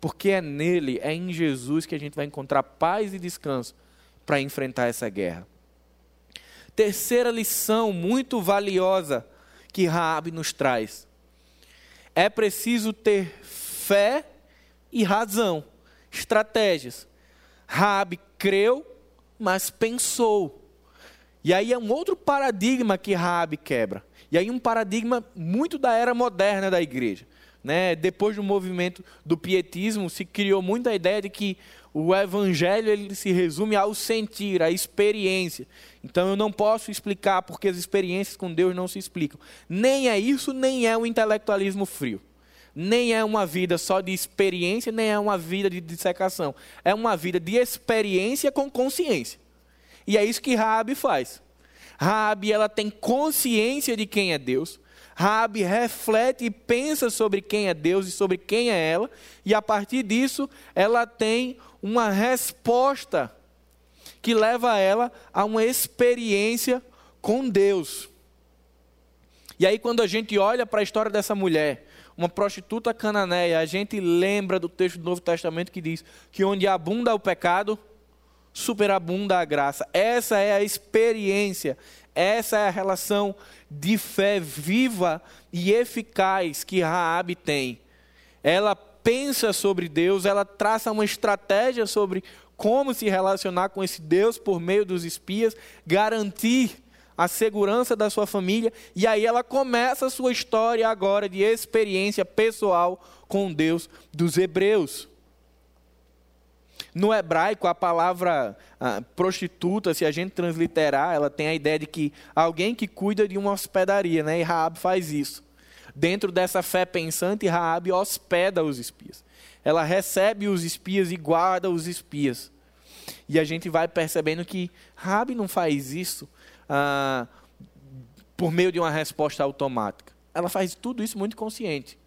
porque é nele, é em Jesus que a gente vai encontrar paz e descanso para enfrentar essa guerra. Terceira lição muito valiosa que Raabe nos traz. É preciso ter fé e razão, estratégias. Raabe creu, mas pensou. E aí é um outro paradigma que Raabe quebra. E aí um paradigma muito da era moderna da igreja. Né? Depois do movimento do pietismo, se criou muito a ideia de que o evangelho ele se resume ao sentir, à experiência. Então eu não posso explicar porque as experiências com Deus não se explicam. Nem é isso, nem é o intelectualismo frio. Nem é uma vida só de experiência, nem é uma vida de dissecação. É uma vida de experiência com consciência. E é isso que Raabe faz. Raabe ela tem consciência de quem é Deus. Raabe reflete e pensa sobre quem é Deus e sobre quem é ela, e a partir disso ela tem uma resposta que leva ela a uma experiência com Deus. E aí quando a gente olha para a história dessa mulher, uma prostituta cananeia, a gente lembra do texto do Novo Testamento que diz que onde abunda o pecado, superabunda a graça. Essa é a experiência, essa é a relação de fé viva e eficaz que Raabe tem. Ela pensa sobre Deus, ela traça uma estratégia sobre como se relacionar com esse Deus por meio dos espias, garantir a segurança da sua família, e aí ela começa a sua história agora de experiência pessoal com Deus dos hebreus. No hebraico, a palavra ah, prostituta, se a gente transliterar, ela tem a ideia de que alguém que cuida de uma hospedaria, né? E Raab faz isso. Dentro dessa fé pensante, Raab hospeda os espias. Ela recebe os espias e guarda os espias. E a gente vai percebendo que Rabi não faz isso ah, por meio de uma resposta automática. Ela faz tudo isso muito consciente.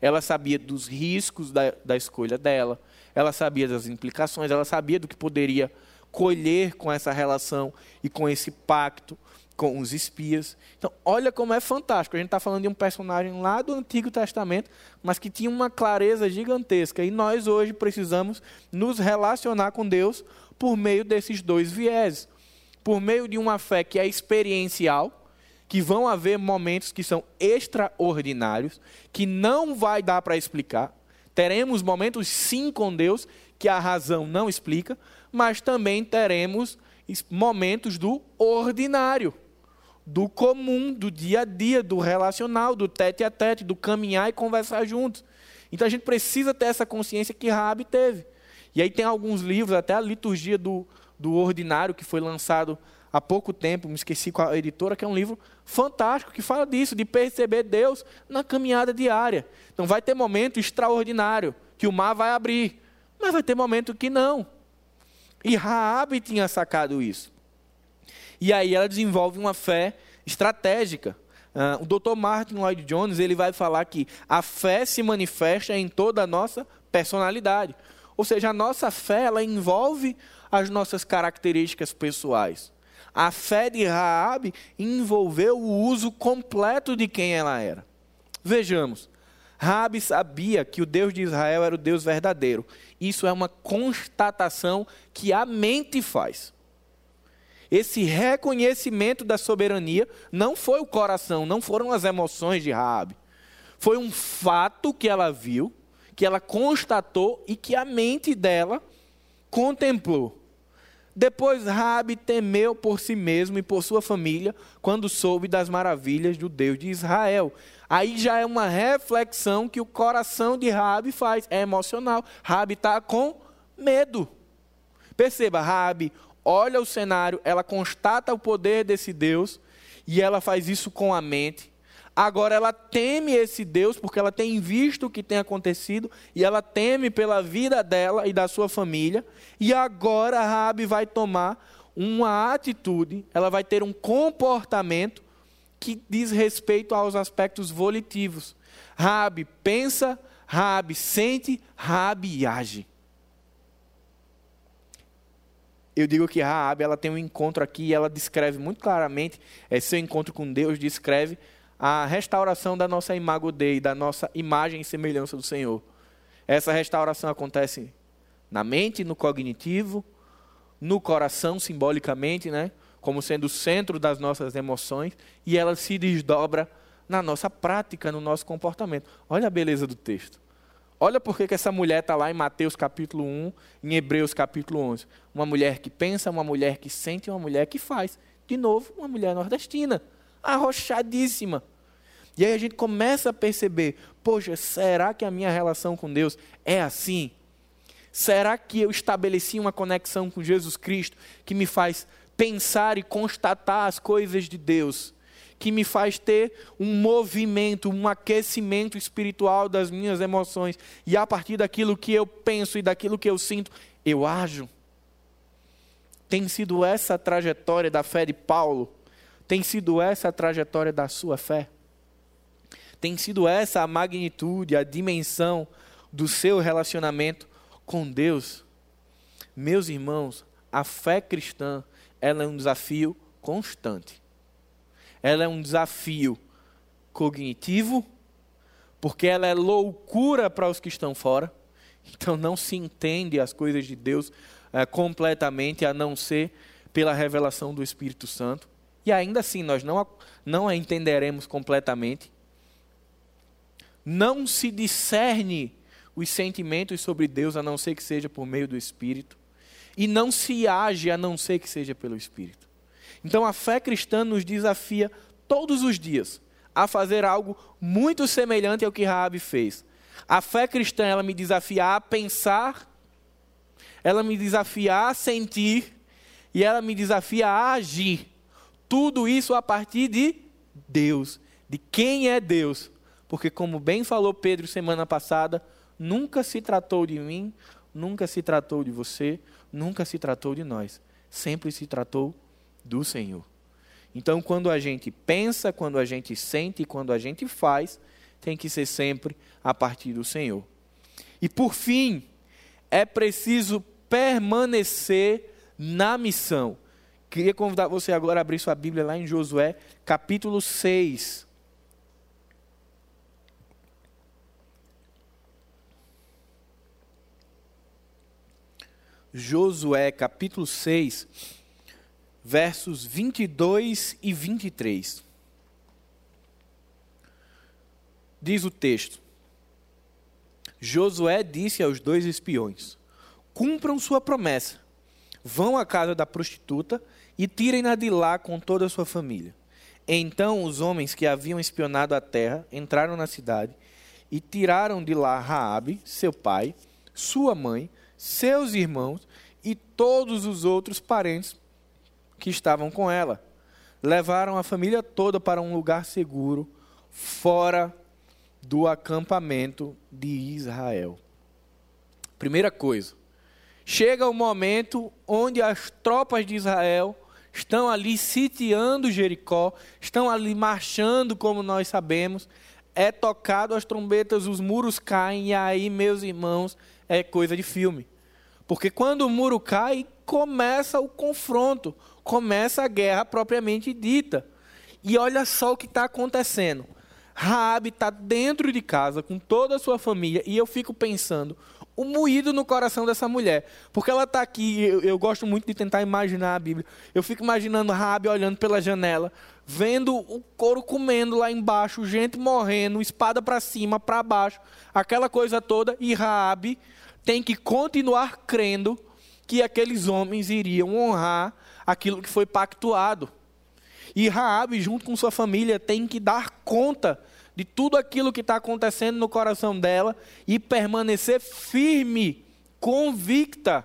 Ela sabia dos riscos da, da escolha dela, ela sabia das implicações, ela sabia do que poderia colher com essa relação e com esse pacto com os espias. Então, olha como é fantástico. A gente está falando de um personagem lá do Antigo Testamento, mas que tinha uma clareza gigantesca. E nós hoje precisamos nos relacionar com Deus por meio desses dois vieses. Por meio de uma fé que é experiencial, que vão haver momentos que são extraordinários, que não vai dar para explicar. Teremos momentos sim com Deus que a razão não explica, mas também teremos momentos do ordinário do comum, do dia a dia, do relacional, do tete a tete, do caminhar e conversar juntos. Então a gente precisa ter essa consciência que Rabi teve. E aí tem alguns livros, até a liturgia do, do ordinário, que foi lançado há pouco tempo, me esqueci com a editora, que é um livro fantástico, que fala disso, de perceber Deus na caminhada diária. Então vai ter momento extraordinário, que o mar vai abrir, mas vai ter momento que não. E Raabe tinha sacado isso. E aí ela desenvolve uma fé estratégica. Uh, o Dr. Martin Lloyd Jones ele vai falar que a fé se manifesta em toda a nossa personalidade. Ou seja, a nossa fé ela envolve as nossas características pessoais. A fé de Raabe envolveu o uso completo de quem ela era. Vejamos, Raabe sabia que o Deus de Israel era o Deus verdadeiro. Isso é uma constatação que a mente faz. Esse reconhecimento da soberania não foi o coração, não foram as emoções de Raabe. Foi um fato que ela viu, que ela constatou e que a mente dela contemplou. Depois Raabe temeu por si mesmo e por sua família quando soube das maravilhas do Deus de Israel. Aí já é uma reflexão que o coração de Raabe faz, é emocional. Raabe está com medo. Perceba, Raabe olha o cenário, ela constata o poder desse Deus e ela faz isso com a mente. Agora ela teme esse Deus porque ela tem visto o que tem acontecido e ela teme pela vida dela e da sua família. E agora Rabi vai tomar uma atitude, ela vai ter um comportamento que diz respeito aos aspectos volitivos. Rabi pensa, Rabi sente, Rabi age eu digo que Raab ela tem um encontro aqui e ela descreve muito claramente esse seu encontro com Deus descreve a restauração da nossa imago Dei, da nossa imagem e semelhança do Senhor. Essa restauração acontece na mente, no cognitivo, no coração simbolicamente, né, como sendo o centro das nossas emoções, e ela se desdobra na nossa prática, no nosso comportamento. Olha a beleza do texto. Olha por que essa mulher está lá em Mateus capítulo 1, em Hebreus capítulo 11. Uma mulher que pensa, uma mulher que sente, uma mulher que faz. De novo, uma mulher nordestina, arrochadíssima. E aí a gente começa a perceber: poxa, será que a minha relação com Deus é assim? Será que eu estabeleci uma conexão com Jesus Cristo que me faz pensar e constatar as coisas de Deus? que me faz ter um movimento, um aquecimento espiritual das minhas emoções. E a partir daquilo que eu penso e daquilo que eu sinto, eu ajo. Tem sido essa a trajetória da fé de Paulo? Tem sido essa a trajetória da sua fé? Tem sido essa a magnitude, a dimensão do seu relacionamento com Deus? Meus irmãos, a fé cristã, ela é um desafio constante. Ela é um desafio cognitivo, porque ela é loucura para os que estão fora. Então não se entende as coisas de Deus é, completamente, a não ser pela revelação do Espírito Santo. E ainda assim nós não, não a entenderemos completamente. Não se discerne os sentimentos sobre Deus a não ser que seja por meio do Espírito. E não se age a não ser que seja pelo Espírito. Então a fé cristã nos desafia todos os dias a fazer algo muito semelhante ao que Raabe fez. A fé cristã ela me desafia a pensar, ela me desafia a sentir e ela me desafia a agir. Tudo isso a partir de Deus, de quem é Deus. Porque como bem falou Pedro semana passada, nunca se tratou de mim, nunca se tratou de você, nunca se tratou de nós. Sempre se tratou do Senhor. Então, quando a gente pensa, quando a gente sente, quando a gente faz, tem que ser sempre a partir do Senhor. E por fim, é preciso permanecer na missão. Queria convidar você agora a abrir sua Bíblia lá em Josué, capítulo 6. Josué, capítulo 6 versos 22 e 23. Diz o texto: Josué disse aos dois espiões: Cumpram sua promessa, vão à casa da prostituta e tirem-na de lá com toda a sua família. Então os homens que haviam espionado a terra entraram na cidade e tiraram de lá Raabe, seu pai, sua mãe, seus irmãos e todos os outros parentes que estavam com ela. Levaram a família toda para um lugar seguro, fora do acampamento de Israel. Primeira coisa, chega o momento onde as tropas de Israel estão ali sitiando Jericó, estão ali marchando, como nós sabemos. É tocado as trombetas, os muros caem, e aí, meus irmãos, é coisa de filme. Porque quando o muro cai, começa o confronto, começa a guerra propriamente dita. E olha só o que está acontecendo. Raabe está dentro de casa com toda a sua família e eu fico pensando o moído no coração dessa mulher, porque ela está aqui. Eu, eu, gosto muito de tentar imaginar a Bíblia. Eu fico imaginando Raabe olhando pela janela, vendo o couro comendo lá embaixo, gente morrendo, espada para cima, para baixo, aquela coisa toda e Raabe tem que continuar crendo que aqueles homens iriam honrar aquilo que foi pactuado. E Raabe, junto com sua família, tem que dar conta de tudo aquilo que está acontecendo no coração dela e permanecer firme, convicta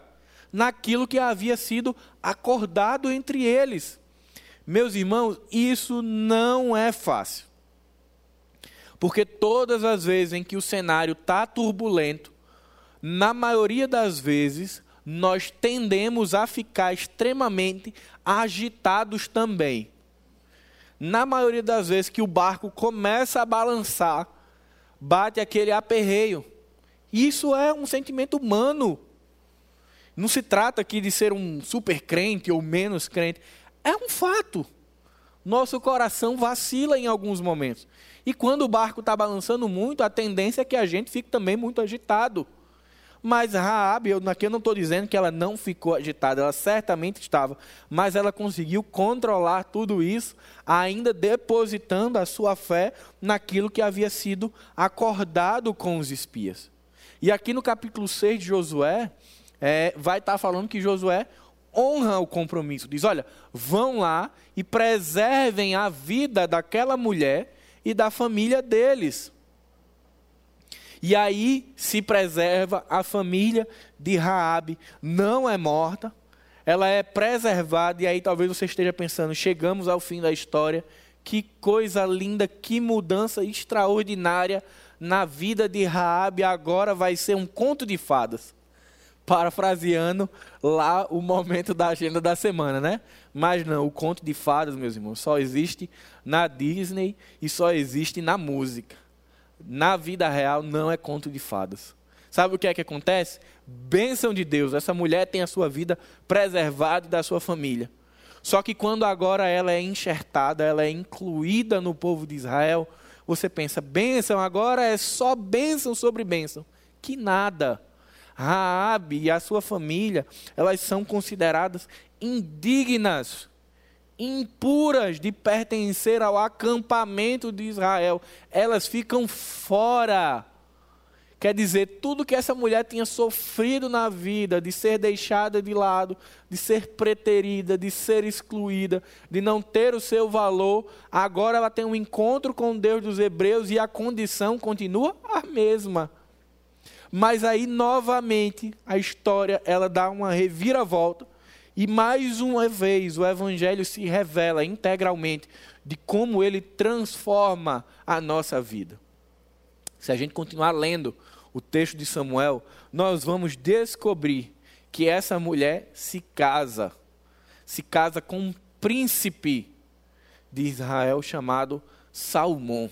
naquilo que havia sido acordado entre eles. Meus irmãos, isso não é fácil. Porque todas as vezes em que o cenário está turbulento, na maioria das vezes, nós tendemos a ficar extremamente agitados também. Na maioria das vezes que o barco começa a balançar, bate aquele aperreio. Isso é um sentimento humano. Não se trata aqui de ser um super crente ou menos crente. É um fato. Nosso coração vacila em alguns momentos. E quando o barco está balançando muito, a tendência é que a gente fique também muito agitado. Mas Raabe, eu, aqui eu não estou dizendo que ela não ficou agitada, ela certamente estava, mas ela conseguiu controlar tudo isso, ainda depositando a sua fé naquilo que havia sido acordado com os espias. E aqui no capítulo 6 de Josué, é, vai estar tá falando que Josué honra o compromisso. Diz: olha, vão lá e preservem a vida daquela mulher e da família deles. E aí se preserva a família de Raabe, não é morta, ela é preservada e aí talvez você esteja pensando, chegamos ao fim da história, que coisa linda, que mudança extraordinária na vida de Raabe, agora vai ser um conto de fadas. Parafraseando lá o momento da agenda da semana, né? Mas não, o conto de fadas, meus irmãos, só existe na Disney e só existe na música. Na vida real não é conto de fadas. Sabe o que é que acontece? Bênção de Deus, essa mulher tem a sua vida preservada da sua família. Só que quando agora ela é enxertada, ela é incluída no povo de Israel, você pensa, bênção, agora é só bênção sobre bênção. Que nada. Raabe e a sua família, elas são consideradas indignas, impuras de pertencer ao acampamento de Israel. Elas ficam fora Quer dizer, tudo que essa mulher tinha sofrido na vida, de ser deixada de lado, de ser preterida, de ser excluída, de não ter o seu valor, agora ela tem um encontro com Deus dos Hebreus e a condição continua a mesma. Mas aí novamente a história ela dá uma reviravolta e mais uma vez o evangelho se revela integralmente de como ele transforma a nossa vida. Se a gente continuar lendo o texto de Samuel, nós vamos descobrir que essa mulher se casa, se casa com um príncipe de Israel chamado Salmão.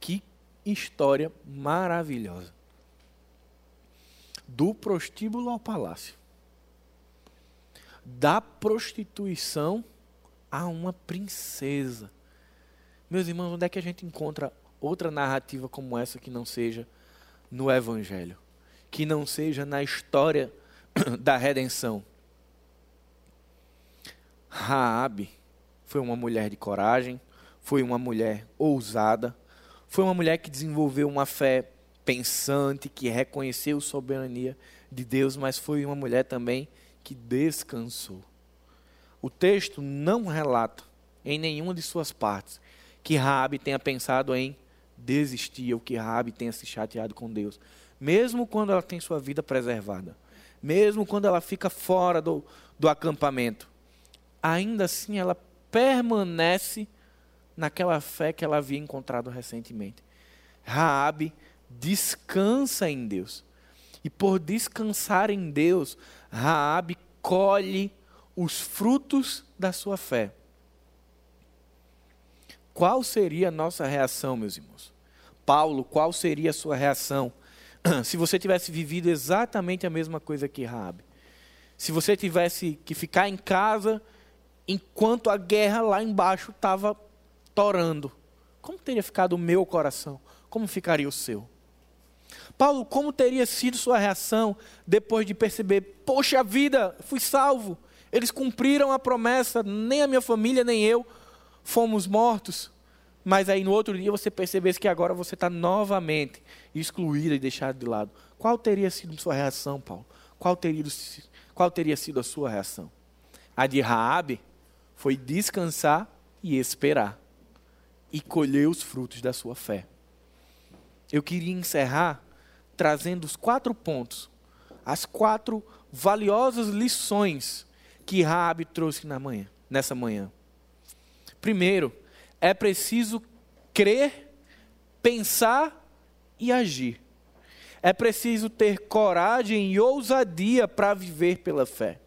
Que história maravilhosa. Do prostíbulo ao palácio. Da prostituição a uma princesa. Meus irmãos, onde é que a gente encontra outra narrativa como essa que não seja no Evangelho? Que não seja na história da redenção? Raabe foi uma mulher de coragem, foi uma mulher ousada, foi uma mulher que desenvolveu uma fé pensante, que reconheceu a soberania de Deus, mas foi uma mulher também que descansou. O texto não relata em nenhuma de suas partes que Raabe tenha pensado em desistir ou que Raabe tenha se chateado com Deus, mesmo quando ela tem sua vida preservada, mesmo quando ela fica fora do, do acampamento, ainda assim ela permanece naquela fé que ela havia encontrado recentemente. Raabe descansa em Deus. E por descansar em Deus, Raabe colhe os frutos da sua fé. Qual seria a nossa reação, meus irmãos? Paulo, qual seria a sua reação se você tivesse vivido exatamente a mesma coisa que Raabe? Se você tivesse que ficar em casa enquanto a guerra lá embaixo estava torando, como teria ficado o meu coração? Como ficaria o seu? Paulo, como teria sido sua reação depois de perceber, poxa vida, fui salvo, eles cumpriram a promessa, nem a minha família, nem eu fomos mortos, mas aí no outro dia você percebesse que agora você está novamente excluída e deixada de lado. Qual teria sido sua reação, Paulo? Qual teria, qual teria sido a sua reação? A de Raabe foi descansar e esperar e colher os frutos da sua fé. Eu queria encerrar trazendo os quatro pontos, as quatro valiosas lições que Raabe trouxe na manhã, nessa manhã. Primeiro, é preciso crer, pensar e agir. É preciso ter coragem e ousadia para viver pela fé.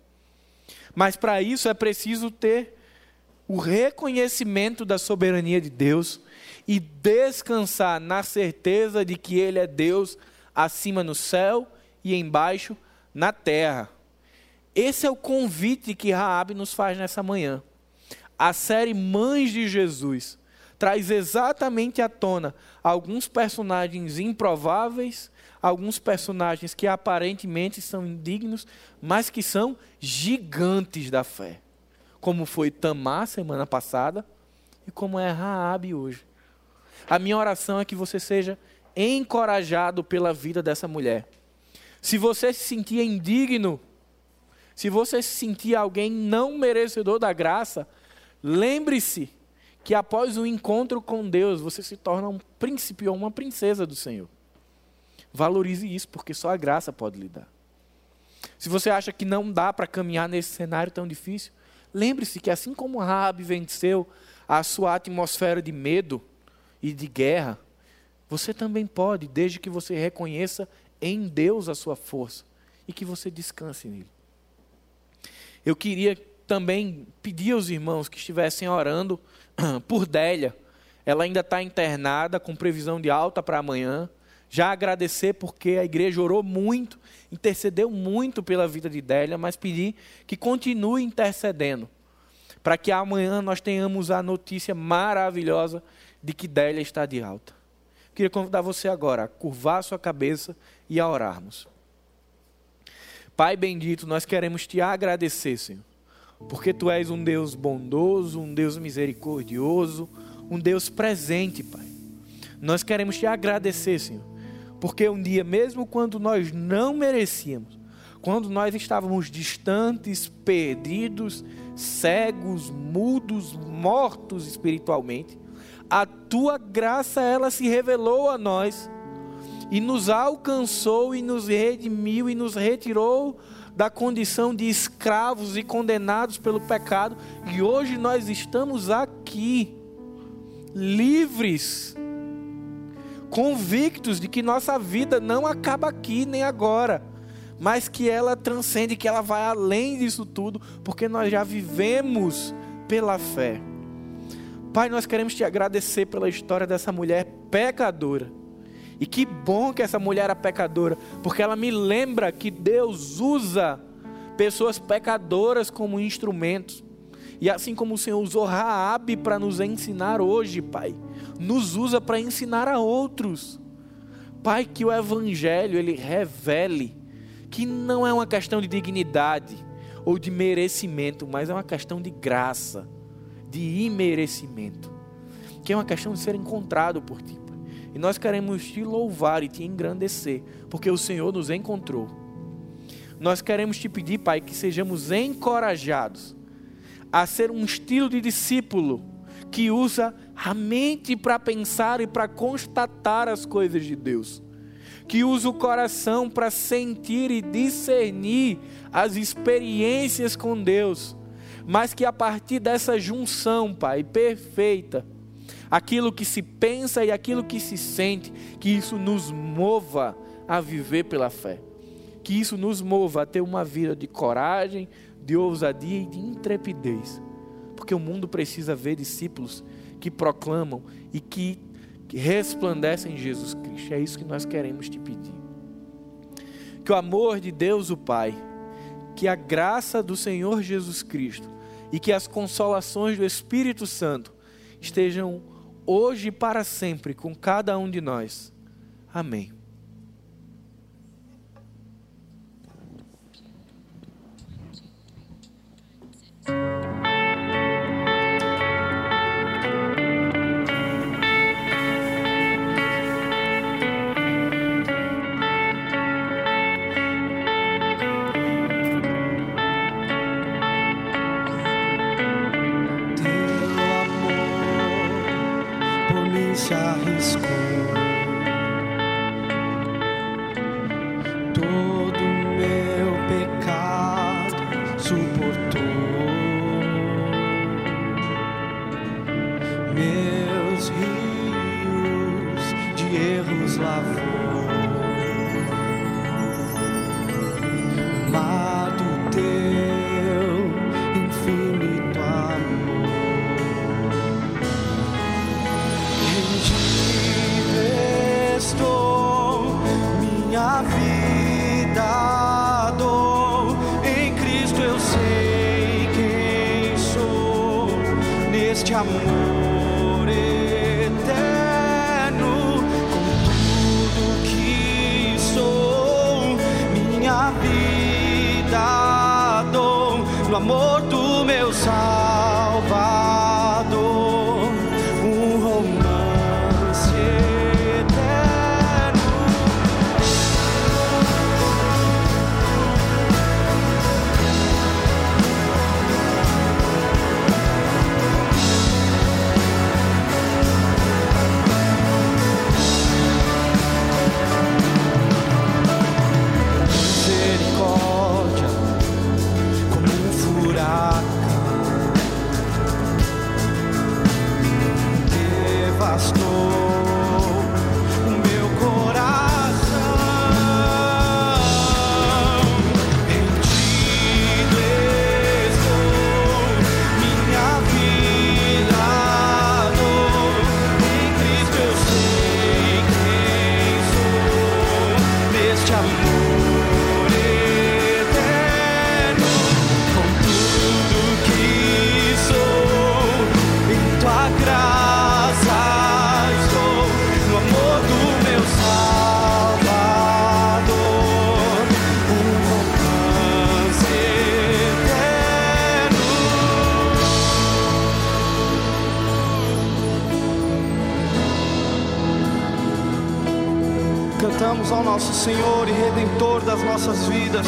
Mas para isso é preciso ter o reconhecimento da soberania de Deus e descansar na certeza de que Ele é Deus acima no céu e embaixo na terra. Esse é o convite que Raabe nos faz nessa manhã a série Mães de Jesus traz exatamente à tona alguns personagens improváveis, alguns personagens que aparentemente são indignos, mas que são gigantes da fé. Como foi Tamar semana passada e como é Raabe hoje. A minha oração é que você seja encorajado pela vida dessa mulher. Se você se sentia indigno, se você se sentia alguém não merecedor da graça, Lembre-se que após o encontro com Deus, você se torna um príncipe ou uma princesa do Senhor. Valorize isso, porque só a graça pode lhe dar. Se você acha que não dá para caminhar nesse cenário tão difícil, lembre-se que assim como Rabi venceu a sua atmosfera de medo e de guerra, você também pode, desde que você reconheça em Deus a sua força e que você descanse nele. Eu queria também pedir aos irmãos que estivessem orando por Délia. Ela ainda está internada, com previsão de alta para amanhã. Já agradecer porque a igreja orou muito, intercedeu muito pela vida de Délia, mas pedir que continue intercedendo, para que amanhã nós tenhamos a notícia maravilhosa de que Délia está de alta. Queria convidar você agora a curvar a sua cabeça e a orarmos. Pai bendito, nós queremos te agradecer, Senhor, porque tu és um Deus bondoso, um Deus misericordioso, um Deus presente, Pai. Nós queremos te agradecer, Senhor, porque um dia, mesmo quando nós não merecíamos, quando nós estávamos distantes, perdidos, cegos, mudos, mortos espiritualmente, a tua graça ela se revelou a nós e nos alcançou e nos redimiu e nos retirou da condição de escravos e condenados pelo pecado, e hoje nós estamos aqui livres convictos de que nossa vida não acaba aqui nem agora, mas que ela transcende, que ela vai além disso tudo, porque nós já vivemos pela fé. Pai, nós queremos te agradecer pela história dessa mulher pecadora. E que bom que essa mulher era pecadora, porque ela me lembra que Deus usa pessoas pecadoras como instrumentos. E assim como o Senhor usou Raabe para nos ensinar hoje, Pai, nos usa para ensinar a outros. Pai, que o evangelho ele revele que não é uma questão de dignidade ou de merecimento, mas é uma questão de graça, de imerecimento, que é uma questão de ser encontrado por ti. E nós queremos te louvar e te engrandecer, porque o Senhor nos encontrou. Nós queremos te pedir, Pai, que sejamos encorajados a ser um estilo de discípulo que usa a mente para pensar e para constatar as coisas de Deus, que usa o coração para sentir e discernir as experiências com Deus, mas que a partir dessa junção, Pai, perfeita, aquilo que se pensa e aquilo que se sente, que isso nos mova a viver pela fé. Que isso nos mova a ter uma vida de coragem, de ousadia e de intrepidez. Porque o mundo precisa ver discípulos que proclamam e que, resplandecem em Jesus Cristo. É isso que nós queremos te pedir. Que o amor de Deus, o Pai, que a graça do Senhor Jesus Cristo e que as consolações do Espírito Santo estejam hoje e para sempre com cada um de nós. Amém. amor. Senhor e Redentor das nossas vidas.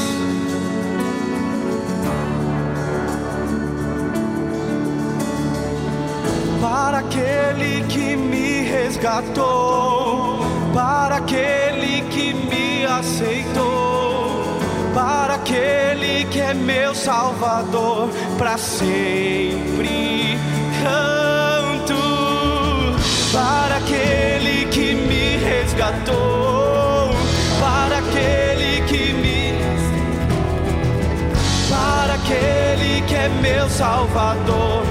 para aquele que me resgatou, para aquele que me aceitou, para aquele que é meu Salvador, para sempre canto, para aquele que me resgatou, aquele que é meu Salvador,